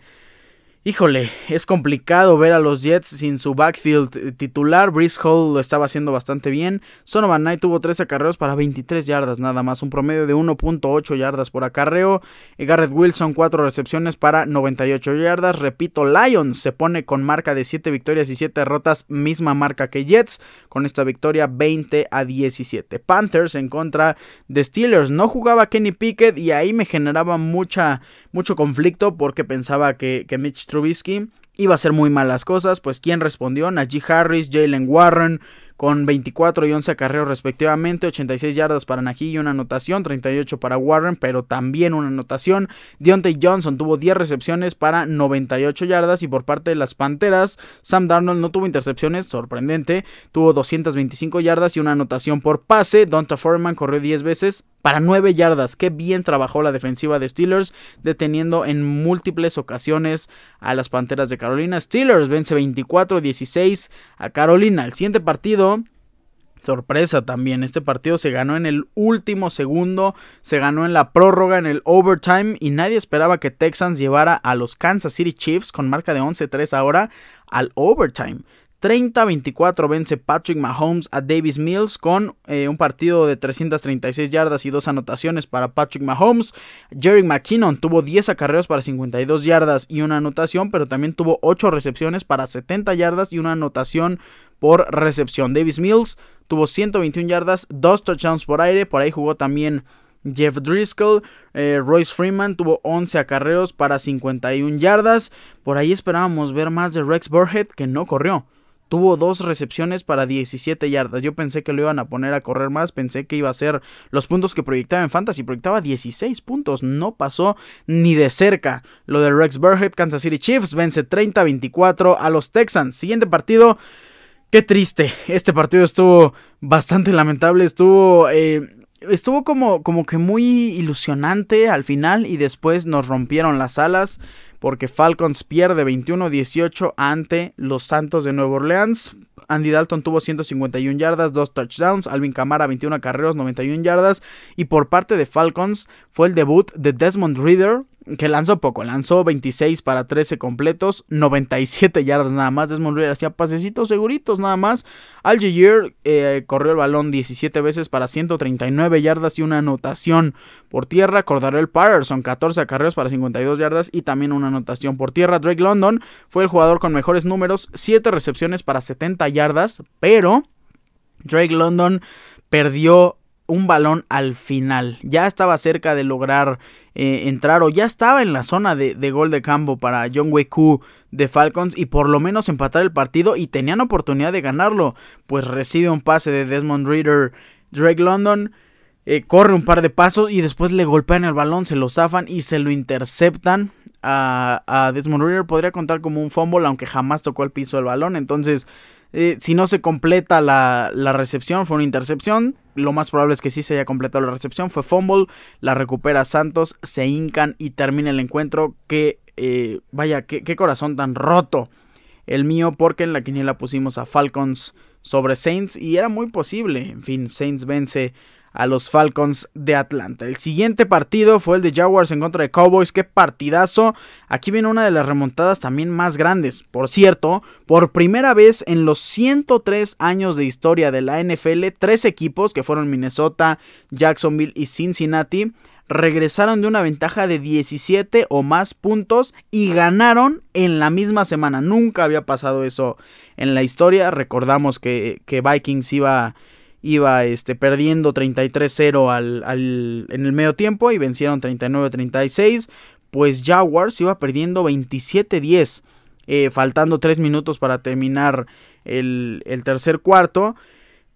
Híjole, es complicado ver a los Jets sin su backfield titular. Brice Hall lo estaba haciendo bastante bien. Sonovan Knight tuvo 13 acarreos para 23 yardas nada más, un promedio de 1.8 yardas por acarreo. Garrett Wilson 4 recepciones para 98 yardas. Repito, Lions se pone con marca de 7 victorias y 7 derrotas, misma marca que Jets, con esta victoria 20 a 17. Panthers en contra de Steelers. No jugaba Kenny Pickett y ahí me generaba mucha, mucho conflicto porque pensaba que, que Mitch Trubisky iba a hacer muy malas cosas, pues ¿quién respondió? Najee Harris, Jalen Warren, con 24 y 11 acarreos respectivamente, 86 yardas para Najee y una anotación, 38 para Warren, pero también una anotación. Deontay Johnson tuvo 10 recepciones para 98 yardas y por parte de las Panteras, Sam Darnold no tuvo intercepciones, sorprendente, tuvo 225 yardas y una anotación por pase. Donta Foreman corrió 10 veces para 9 yardas. Qué bien trabajó la defensiva de Steelers, deteniendo en múltiples ocasiones a las Panteras de Carolina. Steelers vence 24-16 a Carolina. El siguiente partido Sorpresa también, este partido se ganó en el último segundo, se ganó en la prórroga, en el overtime y nadie esperaba que Texans llevara a los Kansas City Chiefs con marca de 11-3 ahora al overtime. 30-24 vence Patrick Mahomes a Davis Mills con eh, un partido de 336 yardas y dos anotaciones para Patrick Mahomes. Jerry McKinnon tuvo 10 acarreos para 52 yardas y una anotación, pero también tuvo 8 recepciones para 70 yardas y una anotación por recepción. Davis Mills tuvo 121 yardas, 2 touchdowns por aire, por ahí jugó también Jeff Driscoll, eh, Royce Freeman tuvo 11 acarreos para 51 yardas. Por ahí esperábamos ver más de Rex Burhead que no corrió. Tuvo dos recepciones para 17 yardas. Yo pensé que lo iban a poner a correr más. Pensé que iba a ser los puntos que proyectaba en Fantasy. Proyectaba 16 puntos. No pasó ni de cerca. Lo de Rex Burhead, Kansas City Chiefs, vence 30-24 a los Texans. Siguiente partido. Qué triste. Este partido estuvo bastante lamentable. Estuvo. Eh, estuvo como, como que muy ilusionante al final. Y después nos rompieron las alas porque Falcons pierde 21-18 ante los Santos de Nueva Orleans. Andy Dalton tuvo 151 yardas, 2 touchdowns. Alvin Kamara 21 carreros, 91 yardas. Y por parte de Falcons fue el debut de Desmond Reader, que lanzó poco, lanzó 26 para 13 completos, 97 yardas nada más. Desmond Reader hacía pasecitos seguritos nada más. Al eh, corrió el balón 17 veces para 139 yardas y una anotación por tierra. el Patterson 14 acarreos para 52 yardas y también una anotación por tierra. Drake London fue el jugador con mejores números, 7 recepciones para 70 yardas, pero Drake London perdió un balón al final. Ya estaba cerca de lograr eh, entrar o ya estaba en la zona de, gol de campo para John Weku de Falcons y por lo menos empatar el partido y tenían oportunidad de ganarlo. Pues recibe un pase de Desmond Reader, Drake London. Eh, corre un par de pasos y después le golpean el balón, se lo zafan y se lo interceptan. A, a Desmond Reader podría contar como un fumble, aunque jamás tocó el piso del balón. Entonces, eh, si no se completa la, recepción, fue una intercepción. Lo más probable es que sí se haya completado la recepción. Fue fumble. La recupera Santos. Se hincan y termina el encuentro. Que eh, vaya, qué, qué corazón tan roto el mío. Porque en la quiniela pusimos a Falcons sobre Saints. Y era muy posible. En fin, Saints vence a los Falcons de Atlanta. El siguiente partido fue el de Jaguars en contra de Cowboys. Qué partidazo. Aquí viene una de las remontadas también más grandes. Por cierto, por primera vez en los 103 años de historia de la NFL, tres equipos que fueron Minnesota, Jacksonville y Cincinnati regresaron de una ventaja de 17 o más puntos y ganaron en la misma semana. Nunca había pasado eso en la historia. Recordamos que, que Vikings iba iba este, perdiendo 33-0 al, al, en el medio tiempo y vencieron 39-36. Pues Jaguars iba perdiendo 27-10, eh, faltando 3 minutos para terminar el, el tercer cuarto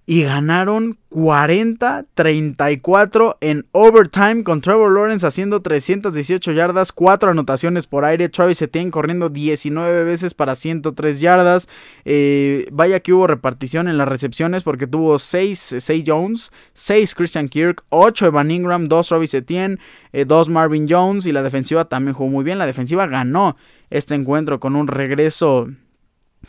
y ganaron 40-34 en overtime con Trevor Lawrence haciendo 318 yardas, 4 anotaciones por aire, Travis Etienne corriendo 19 veces para 103 yardas. Eh, vaya que hubo repartición en las recepciones porque tuvo 6 Jones, 6 Christian Kirk, 8 Evan Ingram, 2 Travis Etienne, 2 eh, Marvin Jones y la defensiva también jugó muy bien. La defensiva ganó este encuentro con un regreso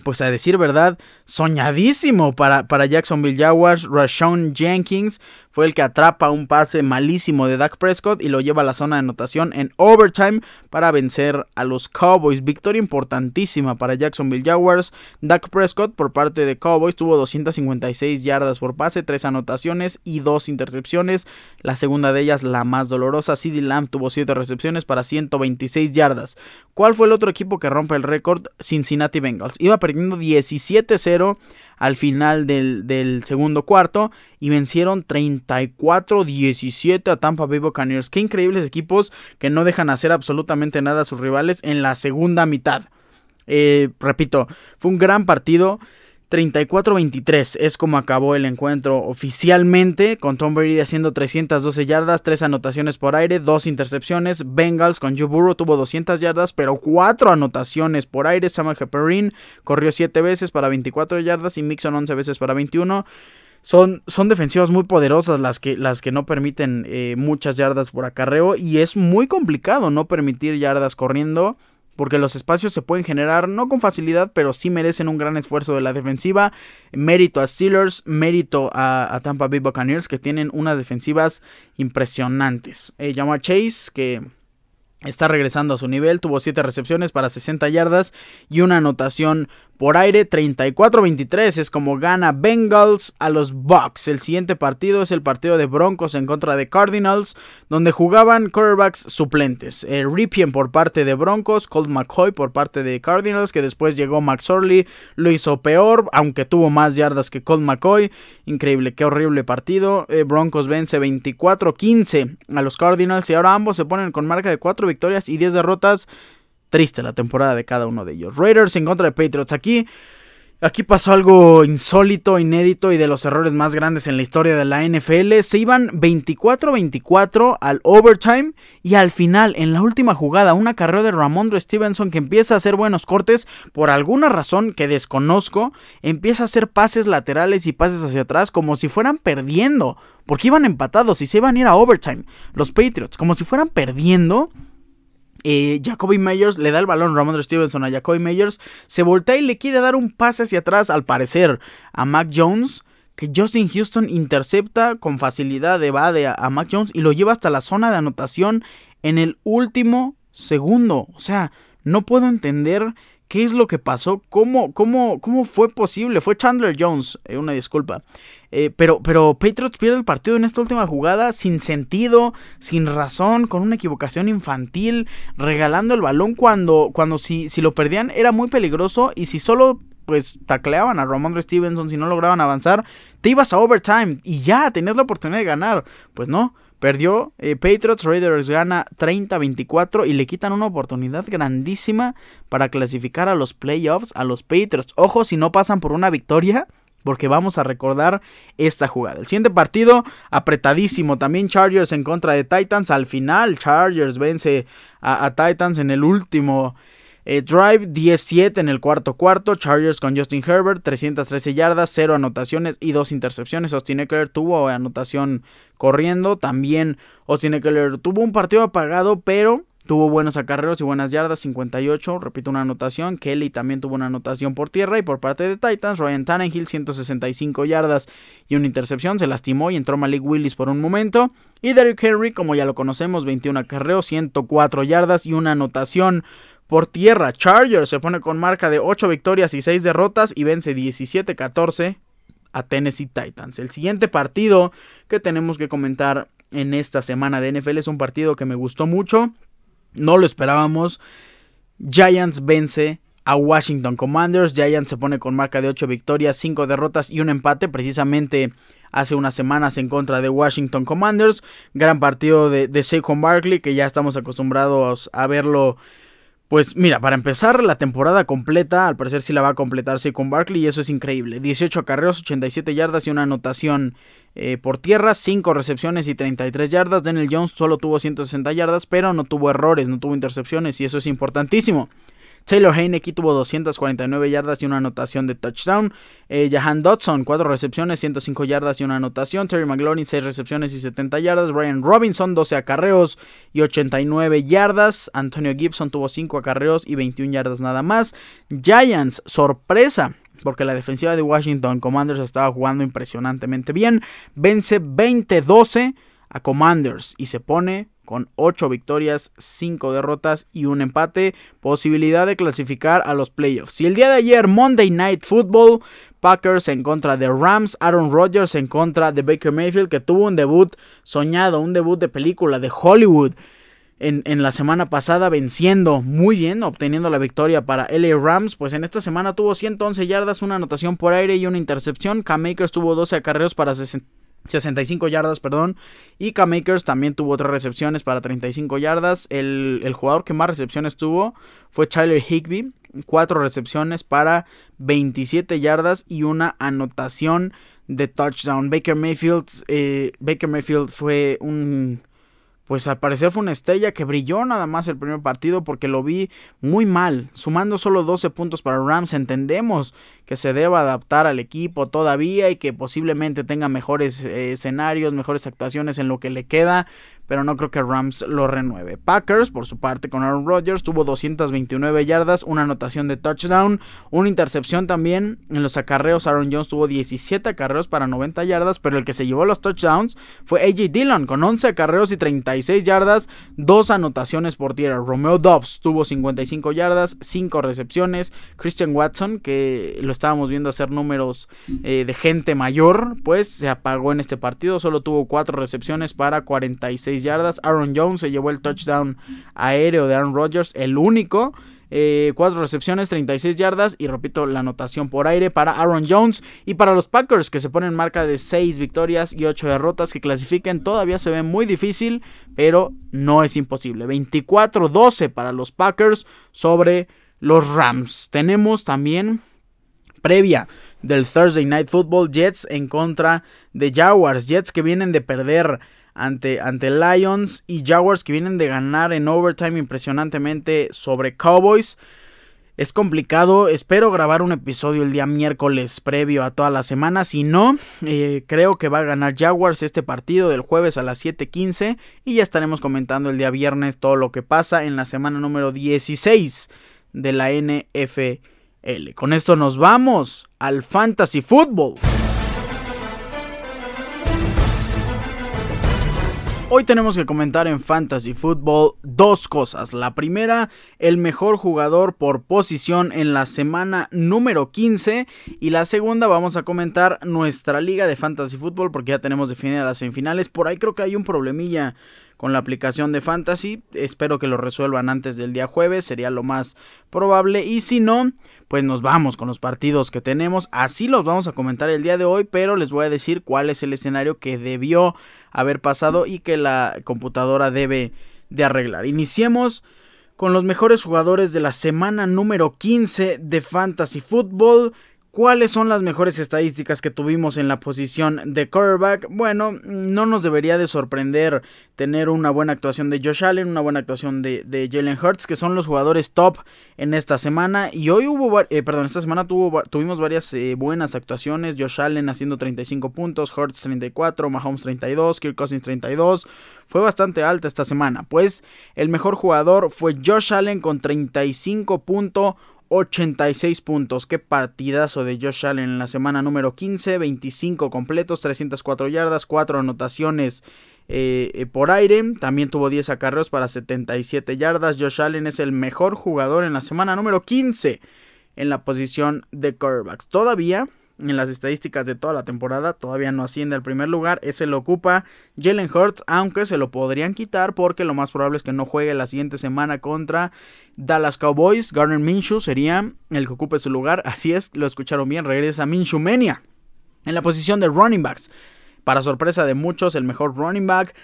pues a decir verdad, soñadísimo para, para Jacksonville Jaguars. Rashawn Jenkins fue el que atrapa un pase malísimo de Dak Prescott y lo lleva a la zona de anotación en overtime para vencer a los Cowboys. Victoria importantísima para Jacksonville Jaguars. Dak Prescott por parte de Cowboys tuvo 256 yardas por pase, 3 anotaciones y 2 intercepciones. La segunda de ellas, la más dolorosa, CeeDee Lamb tuvo 7 recepciones para 126 yardas. ¿Cuál fue el otro equipo que rompe el récord? Cincinnati Bengals. Iba perdiendo 17-0 al final del, segundo cuarto y vencieron 34-17 a Tampa Bay Buccaneers. Qué increíbles equipos que no dejan hacer absolutamente nada a sus rivales en la segunda mitad. Eh, repito, fue un gran partido. 34-23 es como acabó el encuentro oficialmente, con Tom Brady haciendo 312 yardas, 3 anotaciones por aire, 2 intercepciones. Bengals con Joe Burrow tuvo 200 yardas, pero 4 anotaciones por aire. Samuel Perrin corrió 7 veces para 24 yardas y Mixon 11 veces para 21. Son, son defensivas muy poderosas las que, las que no permiten eh, muchas yardas por acarreo y es muy complicado no permitir yardas corriendo porque los espacios se pueden generar no con facilidad, pero sí merecen un gran esfuerzo de la defensiva. Mérito a Steelers, mérito a, Tampa Bay Buccaneers, que tienen unas defensivas impresionantes. Eh, llama Chase, que está regresando a su nivel, tuvo 7 recepciones para 60 yardas y una anotación por aire, 34-23 es como gana Bengals a los Bucks. El siguiente partido es el partido de Broncos en contra de Cardinals, donde jugaban quarterbacks suplentes. Eh, Ripien por parte de Broncos, Colt McCoy por parte de Cardinals, que después llegó Max Orley, lo hizo peor, aunque tuvo más yardas que Colt McCoy. Increíble, qué horrible partido. Eh, Broncos vence 24-15 a los Cardinals y ahora ambos se ponen con marca de 4 victorias y 10 derrotas triste la temporada de cada uno de ellos. Raiders en contra de Patriots. Aquí, aquí pasó algo insólito, inédito y de los errores más grandes en la historia de la NFL. Se iban 24-24 al overtime y al final, en la última jugada, una carrera de Ramondre Stevenson que empieza a hacer buenos cortes por alguna razón que desconozco. Empieza a hacer pases laterales y pases hacia atrás como si fueran perdiendo. Porque iban empatados y se iban a ir a overtime. Los Patriots, como si fueran perdiendo eh, Jacoby Meyers le da el balón Ramondre Stevenson a Jacoby Meyers, se voltea y le quiere dar un pase hacia atrás, al parecer, a Mac Jones, que Justin Houston intercepta con facilidad, evade a, a Mac Jones y lo lleva hasta la zona de anotación en el último segundo. O sea, no puedo entender qué es lo que pasó, cómo, cómo, cómo fue posible. Fue Chandler Jones, eh, una disculpa. Eh, pero, pero Patriots pierde el partido en esta última jugada sin sentido, sin razón, con una equivocación infantil, regalando el balón cuando, cuando si, si lo perdían era muy peligroso y si solo pues tacleaban a Ramondre Stevenson, si no lograban avanzar, te ibas a overtime y ya tenías la oportunidad de ganar. Pues no, Perdió eh, Patriots, Raiders gana 30-24 y le quitan una oportunidad grandísima para clasificar a los playoffs a los Patriots. Ojo si no pasan por una victoria, porque vamos a recordar esta jugada. El siguiente partido, apretadísimo. También Chargers en contra de Titans. Al final, Chargers vence a Titans en el último eh, drive 17 en el cuarto cuarto. Chargers con Justin Herbert, 313 yardas, 0 anotaciones y 2 intercepciones. Austin Eckler tuvo anotación corriendo. También Austin Eckler tuvo un partido apagado, pero tuvo buenos acarreos y buenas yardas, 58, repito una anotación. Kelly también tuvo una anotación por tierra y por parte de Titans, Ryan Tannehill 165 yardas y una intercepción, se lastimó y entró Malik Willis por un momento. Y Derrick Henry, como ya lo conocemos, 21 acarreos, 104 yardas y una anotación por tierra. Chargers se pone con marca de 8 victorias y 6 derrotas y vence 17-14 a Tennessee Titans. El siguiente partido que tenemos que comentar en esta semana de NFL es un partido que me gustó mucho. No lo esperábamos. Giants vence a Washington Commanders. Giants se pone con marca de 8 victorias, 5 derrotas y un empate. Precisamente hace unas semanas en contra de Washington Commanders. Gran partido de, de Saquon Barkley que ya estamos acostumbrados a verlo pues mira, para empezar la temporada completa, al parecer sí la va a completar con Barkley y eso es increíble. 18 acarreos, 87 yardas y una anotación eh, por tierra, 5 recepciones y 33 yardas. Daniel Jones solo tuvo 160 yardas, pero no tuvo errores, no tuvo intercepciones y eso es importantísimo. Taylor Heineke tuvo 249 yardas y una anotación de touchdown. Eh, Jahan Dodson, 4 recepciones, 105 yardas y una anotación. Terry McLaurin, 6 recepciones y 70 yardas. Brian Robinson, 12 acarreos y 89 yardas. Antonio Gibson tuvo 5 acarreos y 21 yardas nada más. Giants, sorpresa porque la defensiva de Washington Commanders estaba jugando impresionantemente bien. Vence 20-12 a Commanders y se pone con 8 victorias, 5 derrotas y un empate, posibilidad de clasificar a los playoffs. Y el día de ayer, Monday Night Football, Packers en contra de Rams, Aaron Rodgers en contra de Baker Mayfield, que tuvo un debut soñado, un debut de película de Hollywood. En, en, la semana pasada venciendo muy bien, obteniendo la victoria para LA Rams. Pues en esta semana tuvo 111 yardas, una anotación por aire y una intercepción. Cam Makers tuvo 12 acarreos para 60 65 yardas, perdón. Y K-Makers también tuvo otras recepciones para 35 yardas. El, jugador que más recepciones tuvo fue Tyler Higby. Cuatro recepciones para 27 yardas y una anotación de touchdown. Baker Mayfield, eh, Baker Mayfield fue un pues al parecer fue una estrella que brilló nada más el primer partido porque lo vi muy mal, sumando solo 12 puntos para Rams. Entendemos que se deba adaptar al equipo todavía y que posiblemente tenga mejores eh, escenarios, mejores actuaciones en lo que le queda, pero no creo que Rams lo renueve. Packers, por su parte, con Aaron Rodgers, tuvo 229 yardas, una anotación de touchdown, una intercepción también. En los acarreos, Aaron Jones tuvo 17 acarreos para 90 yardas, pero el que se llevó los touchdowns fue AJ Dillon, con 11 acarreos y 36 yardas, dos anotaciones por tierra. Romeo Dobbs tuvo 55 yardas, 5 recepciones. Christian Watson, que lo estábamos viendo hacer números eh, de gente mayor, pues se apagó en este partido, solo tuvo 4 recepciones para 46 yardas. Aaron Jones se llevó el touchdown aéreo de Aaron Rodgers, el único. Eh, cuatro recepciones, 36 yardas y repito la anotación por aire para Aaron Jones. Y para los Packers que se ponen marca de 6 victorias y 8 derrotas que clasifiquen todavía se ve muy difícil pero no es imposible. 24-12 para los Packers sobre los Rams. Tenemos también previa del Thursday Night Football Jets en contra de Jaguars. Jets que vienen de perder ante, ante Lions y Jaguars que vienen de ganar en overtime impresionantemente sobre Cowboys. Es complicado, espero grabar un episodio el día miércoles previo a toda la semana, si no, eh, creo que va a ganar Jaguars este partido del jueves a las 7.15 y ya estaremos comentando el día viernes todo lo que pasa en la semana número 16 de la NFL. Con esto nos vamos al Fantasy Football. Hoy tenemos que comentar en Fantasy Football dos cosas. La primera, el mejor jugador por posición en la semana número 15. Y la segunda, vamos a comentar nuestra liga de Fantasy Football porque ya tenemos definidas las semifinales. Por ahí creo que hay un problemilla con la aplicación de Fantasy. Espero que lo resuelvan antes del día jueves, sería lo más probable. Y si no, pues nos vamos con los partidos que tenemos. Así los vamos a comentar el día de hoy, pero les voy a decir cuál es el escenario que debió haber pasado y que la computadora debe de arreglar. Iniciemos con los mejores jugadores de la semana número 15 de Fantasy Football. ¿Cuáles son las mejores estadísticas que tuvimos en la posición de quarterback? Bueno, no nos debería de sorprender tener una buena actuación de Josh Allen, una buena actuación de, Jalen Hurts, que son los jugadores top en esta semana. Y hoy hubo, eh, perdón, esta semana tuvimos varias eh, buenas actuaciones. Josh Allen haciendo 35 puntos, Hurts 34, Mahomes 32, Kirk Cousins 32. Fue bastante alta esta semana. Pues el mejor jugador fue Josh Allen con 35 puntos. 86 puntos. Qué partidazo de Josh Allen en la semana número 15. 25 completos, 304 yardas, 4 anotaciones eh, eh, por aire. También tuvo 10 acarreos para 77 yardas. Josh Allen es el mejor jugador en la semana número 15 en la posición de quarterbacks. Todavía en las estadísticas de toda la temporada. Todavía no asciende al primer lugar. Ese lo ocupa Jalen Hurts, aunque se lo podrían quitar porque lo más probable es que no juegue la siguiente semana contra Dallas Cowboys. Garner Minshew sería el que ocupe su lugar. Así es, lo escucharon bien. Regresa Minshew Mania en la posición de running backs. Para sorpresa de muchos, el mejor running back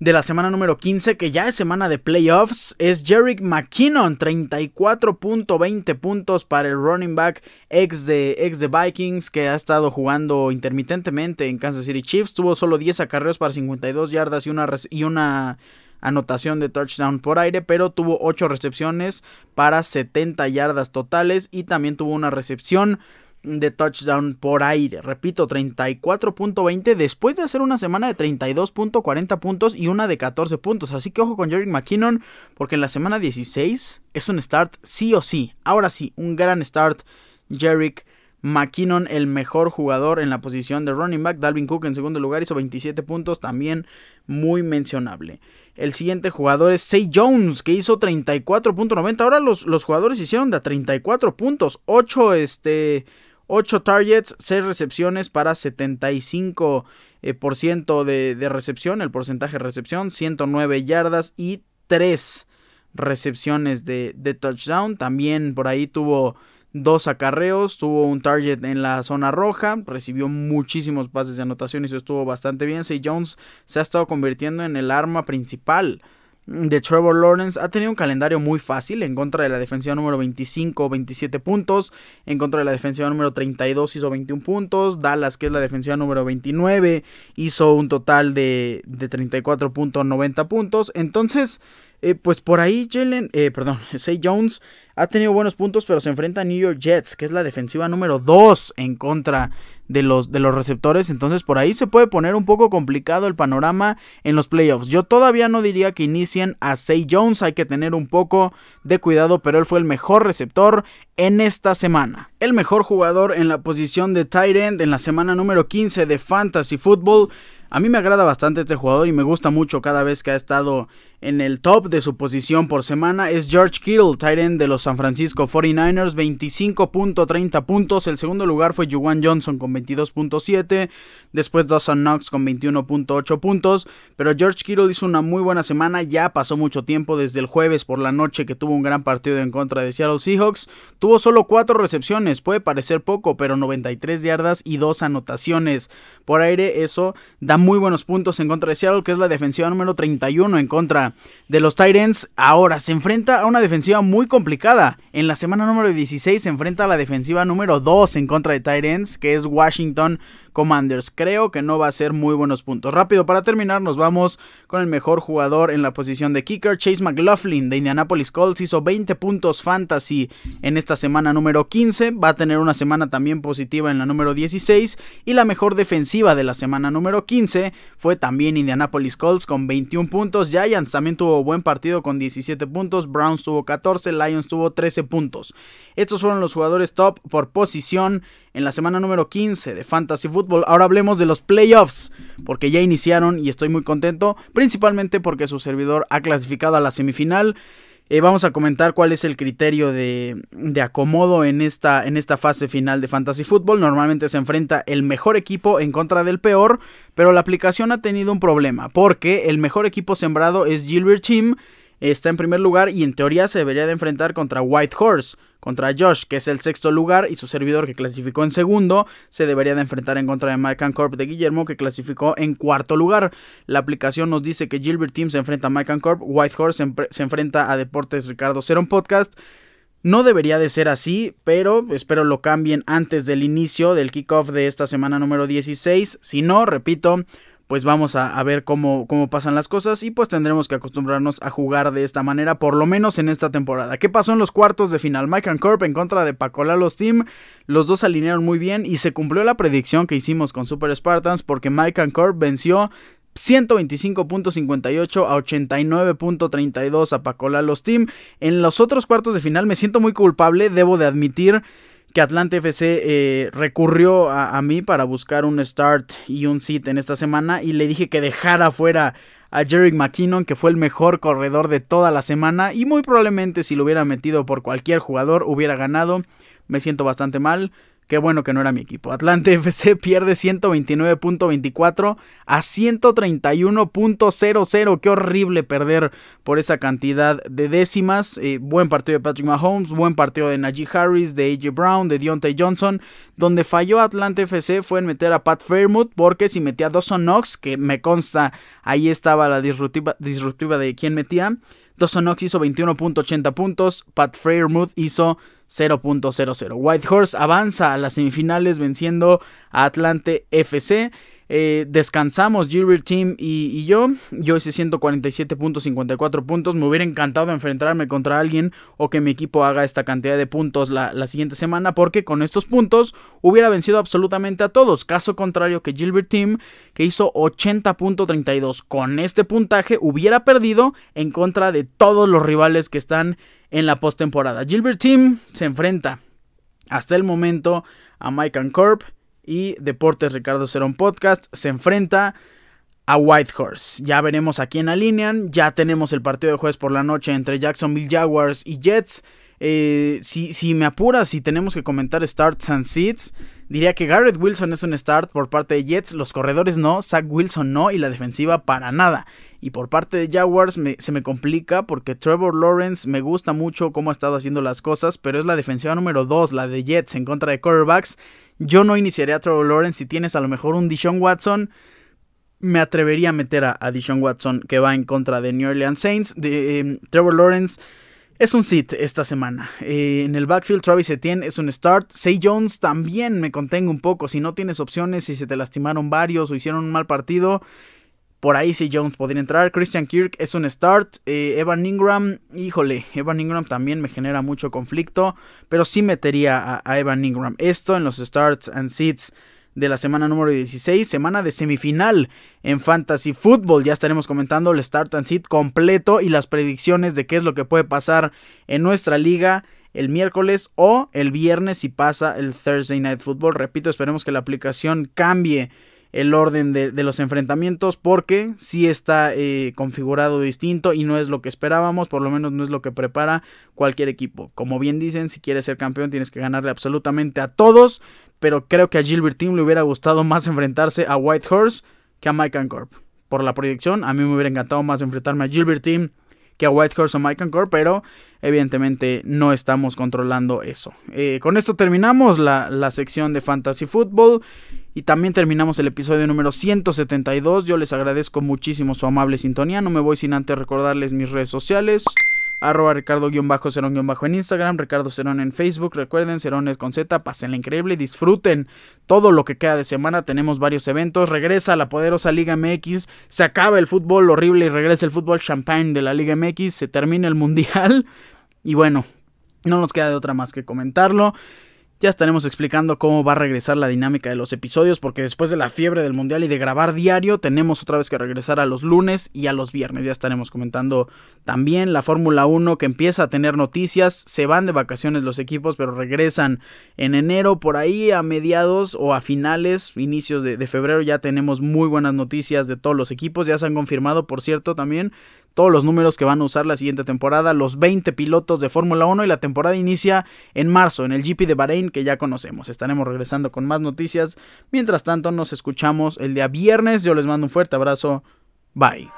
de la semana número 15, que ya es semana de playoffs, es Jerick McKinnon, 34.20 puntos para el running back ex de, ex de Vikings, que ha estado jugando intermitentemente en Kansas City Chiefs. Tuvo solo 10 acarreos para 52 yardas y una, y una anotación de touchdown por aire, pero tuvo 8 recepciones para 70 yardas totales y también tuvo una recepción de touchdown por aire. Repito, 34.20 después de hacer una semana de 32.40 puntos y una de 14 puntos. Así que ojo con Jerry McKinnon porque en la semana 16 es un start sí o sí. Ahora sí, un gran start. Jerick McKinnon, el mejor jugador en la posición de running back. Dalvin Cook en segundo lugar hizo 27 puntos, también muy mencionable. El siguiente jugador es Say Jones, que hizo 34.90. Ahora los, los, jugadores hicieron de 34 puntos. 8 este, 8 targets, 6 recepciones para 75% eh, por ciento de, recepción, el porcentaje de recepción, 109 yardas y 3 recepciones de, touchdown. También por ahí tuvo dos acarreos, tuvo un target en la zona roja, recibió muchísimos pases de anotación y eso estuvo bastante bien. Say Jones se ha estado convirtiendo en el arma principal de Trevor Lawrence ha tenido un calendario muy fácil en contra de la defensiva número 25, 27 puntos, en contra de la defensiva número 32 hizo 21 puntos, Dallas que es la defensiva número 29 hizo un total de, de 34.90 puntos, entonces eh, pues por ahí Jalen, eh, perdón, Say Jones ha tenido buenos puntos, pero se enfrenta a New York Jets, que es la defensiva número 2 en contra de los, de los receptores. Entonces por ahí se puede poner un poco complicado el panorama en los playoffs. Yo todavía no diría que inicien a Say Jones, hay que tener un poco de cuidado, pero él fue el mejor receptor en esta semana. El mejor jugador en la posición de tight end en la semana número 15 de Fantasy Football. A mí me agrada bastante este jugador y me gusta mucho cada vez que ha estado en el top de su posición por semana. Es George Kittle, end de los San Francisco 49ers, 25.30 puntos. El segundo lugar fue Juwan Johnson con 22.7. Después Dawson Knox con 21.8 puntos. Pero George Kittle hizo una muy buena semana. Ya pasó mucho tiempo desde el jueves por la noche que tuvo un gran partido en contra de Seattle Seahawks. Tuvo solo 4 recepciones. Puede parecer poco, pero 93 yardas y 2 anotaciones por aire. Eso da muy buenos puntos en contra de Seattle, que es la defensiva número 31 en contra de los Titans ahora se enfrenta a una defensiva muy complicada. En la semana número 16 se enfrenta a la defensiva número 2 en contra de Titans, que es Washington Commanders. Creo que no va a ser muy buenos puntos. Rápido, para terminar, nos vamos con el mejor jugador en la posición de kicker. Chase McLaughlin de Indianapolis Colts hizo 20 puntos fantasy en esta semana número 15. Va a tener una semana también positiva en la número 16. Y la mejor defensiva de la semana número 15 fue también Indianapolis Colts con 21 puntos. Giants también tuvo buen partido con 17 puntos. Browns tuvo 14. Lions tuvo 13 puntos. Estos fueron los jugadores top por posición en la semana número 15 de Fantasy Football. Ahora hablemos de los playoffs, porque ya iniciaron y estoy muy contento, principalmente porque su servidor ha clasificado a la semifinal. Eh, vamos a comentar cuál es el criterio de, de acomodo en esta, en esta fase final de Fantasy Football. Normalmente se enfrenta el mejor equipo en contra del peor, pero la aplicación ha tenido un problema, porque el mejor equipo sembrado es Gilbert Team, está en primer lugar y en teoría se debería de enfrentar contra White Horse contra Josh, que es el sexto lugar, y su servidor que clasificó en segundo, se debería de enfrentar en contra de Mike Corp de Guillermo, que clasificó en cuarto lugar. La aplicación nos dice que Gilbert Team se enfrenta a Mike Corp, Whitehorse se, enfrenta a Deportes Ricardo Cero Podcast. No debería de ser así, pero espero lo cambien antes del inicio del kickoff de esta semana número 16. Si no, repito, pues vamos a, ver cómo, cómo, pasan las cosas y pues tendremos que acostumbrarnos a jugar de esta manera, por lo menos en esta temporada. ¿Qué pasó en los cuartos de final? Mike and Corp en contra de Pacolalos Team, los dos alinearon muy bien y se cumplió la predicción que hicimos con Super Spartans porque Mike and Corp venció 125.58 a 89.32 a Pacolalos Team. En los otros cuartos de final me siento muy culpable, debo de admitir que Atlante FC eh, recurrió a, mí para buscar un start y un sit en esta semana y le dije que dejara fuera a Jerry McKinnon, que fue el mejor corredor de toda la semana y muy probablemente si lo hubiera metido por cualquier jugador hubiera ganado. Me siento bastante mal. Qué bueno que no era mi equipo. Atlante FC pierde 129.24 a 131.00. Qué horrible perder por esa cantidad de décimas. Eh, buen partido de Patrick Mahomes, buen partido de Najee Harris, de AJ Brown, de Deontay Johnson. Donde falló Atlante FC fue en meter a Pat Fairmouth porque si metía a Dawson Knox, que me consta ahí estaba la disruptiva, disruptiva de quien metía. Dawson Knox hizo 21.80 puntos, Pat Fairmouth hizo 0.00. Whitehorse avanza a las semifinales venciendo a Atlante FC. Eh, descansamos Gilbert Team y, yo. Yo hice 147.54 puntos. Me hubiera encantado enfrentarme contra alguien o que mi equipo haga esta cantidad de puntos la, la siguiente semana. Porque con estos puntos hubiera vencido absolutamente a todos. Caso contrario que Gilbert Team que hizo 80.32. Con este puntaje hubiera perdido en contra de todos los rivales que están en la postemporada. Gilbert Team se enfrenta hasta el momento a Mike and Corp y Deportes Ricardo Cerón Podcast se enfrenta a Whitehorse. Ya veremos a quién alinean. Ya tenemos el partido de jueves por la noche entre Jacksonville Jaguars y Jets. Eh, si, si, me apuras, si tenemos que comentar starts and seats, diría que Garrett Wilson es un start por parte de Jets, los corredores no, Zach Wilson no y la defensiva para nada. Y por parte de Jaguars se me complica porque Trevor Lawrence me gusta mucho cómo ha estado haciendo las cosas, pero es la defensiva número 2, la de Jets en contra de quarterbacks. Yo no iniciaría a Trevor Lawrence si tienes a lo mejor un Dishon Watson me atrevería a meter a, a Dishon Watson que va en contra de New Orleans Saints. De, em, Trevor Lawrence es un sit esta semana. Eh, en el backfield, Travis Etienne es un start. Say Jones también me contengo un poco. Si no tienes opciones, si se te lastimaron varios o hicieron un mal partido, por ahí Say Jones podría entrar. Christian Kirk es un start. Eh, Evan Ingram, híjole, Evan Ingram también me genera mucho conflicto. Pero sí metería a, a Evan Ingram. Esto en los starts and sits de la semana número 16, semana de semifinal en Fantasy Football. Ya estaremos comentando el Start and Sit completo y las predicciones de qué es lo que puede pasar en nuestra liga el miércoles o el viernes si pasa el Thursday Night Football. Repito, esperemos que la aplicación cambie el orden de, los enfrentamientos porque si está eh, configurado distinto y no es lo que esperábamos, por lo menos no es lo que prepara cualquier equipo. Como bien dicen, si quieres ser campeón tienes que ganarle absolutamente a todos, pero creo que a Gilbert Team le hubiera gustado más enfrentarse a Whitehorse que a Mike Corp. Por la proyección, a mí me hubiera encantado más enfrentarme a Gilbert Team que a Whitehorse o Mike Corp, pero evidentemente no estamos controlando eso. Eh, con esto terminamos la, la sección de Fantasy Football. Y también terminamos el episodio número 172. Yo les agradezco muchísimo su amable sintonía. No me voy sin antes recordarles mis redes sociales. Arroba Ricardo-Cerón- en Instagram, Ricardo Cerón en Facebook. Recuerden, Cerones con Z, pasenla increíble, disfruten todo lo que queda de semana. Tenemos varios eventos. Regresa la poderosa Liga MX. Se acaba el fútbol horrible y regresa el fútbol champagne de la Liga MX. Se termina el Mundial. Y bueno, no nos queda de otra más que comentarlo. Ya estaremos explicando cómo va a regresar la dinámica de los episodios, porque después de la fiebre del mundial y de grabar diario, tenemos otra vez que regresar a los lunes y a los viernes. Ya estaremos comentando también la Fórmula 1 que empieza a tener noticias. Se van de vacaciones los equipos, pero regresan en enero, por ahí a mediados o a finales, inicios de, de febrero. Ya tenemos muy buenas noticias de todos los equipos. Ya se han confirmado, por cierto, también todos los números que van a usar la siguiente temporada, los 20 pilotos de Fórmula 1 y la temporada inicia en marzo en el GP de Bahrein que ya conocemos. Estaremos regresando con más noticias. Mientras tanto nos escuchamos el día viernes. Yo les mando un fuerte abrazo. Bye.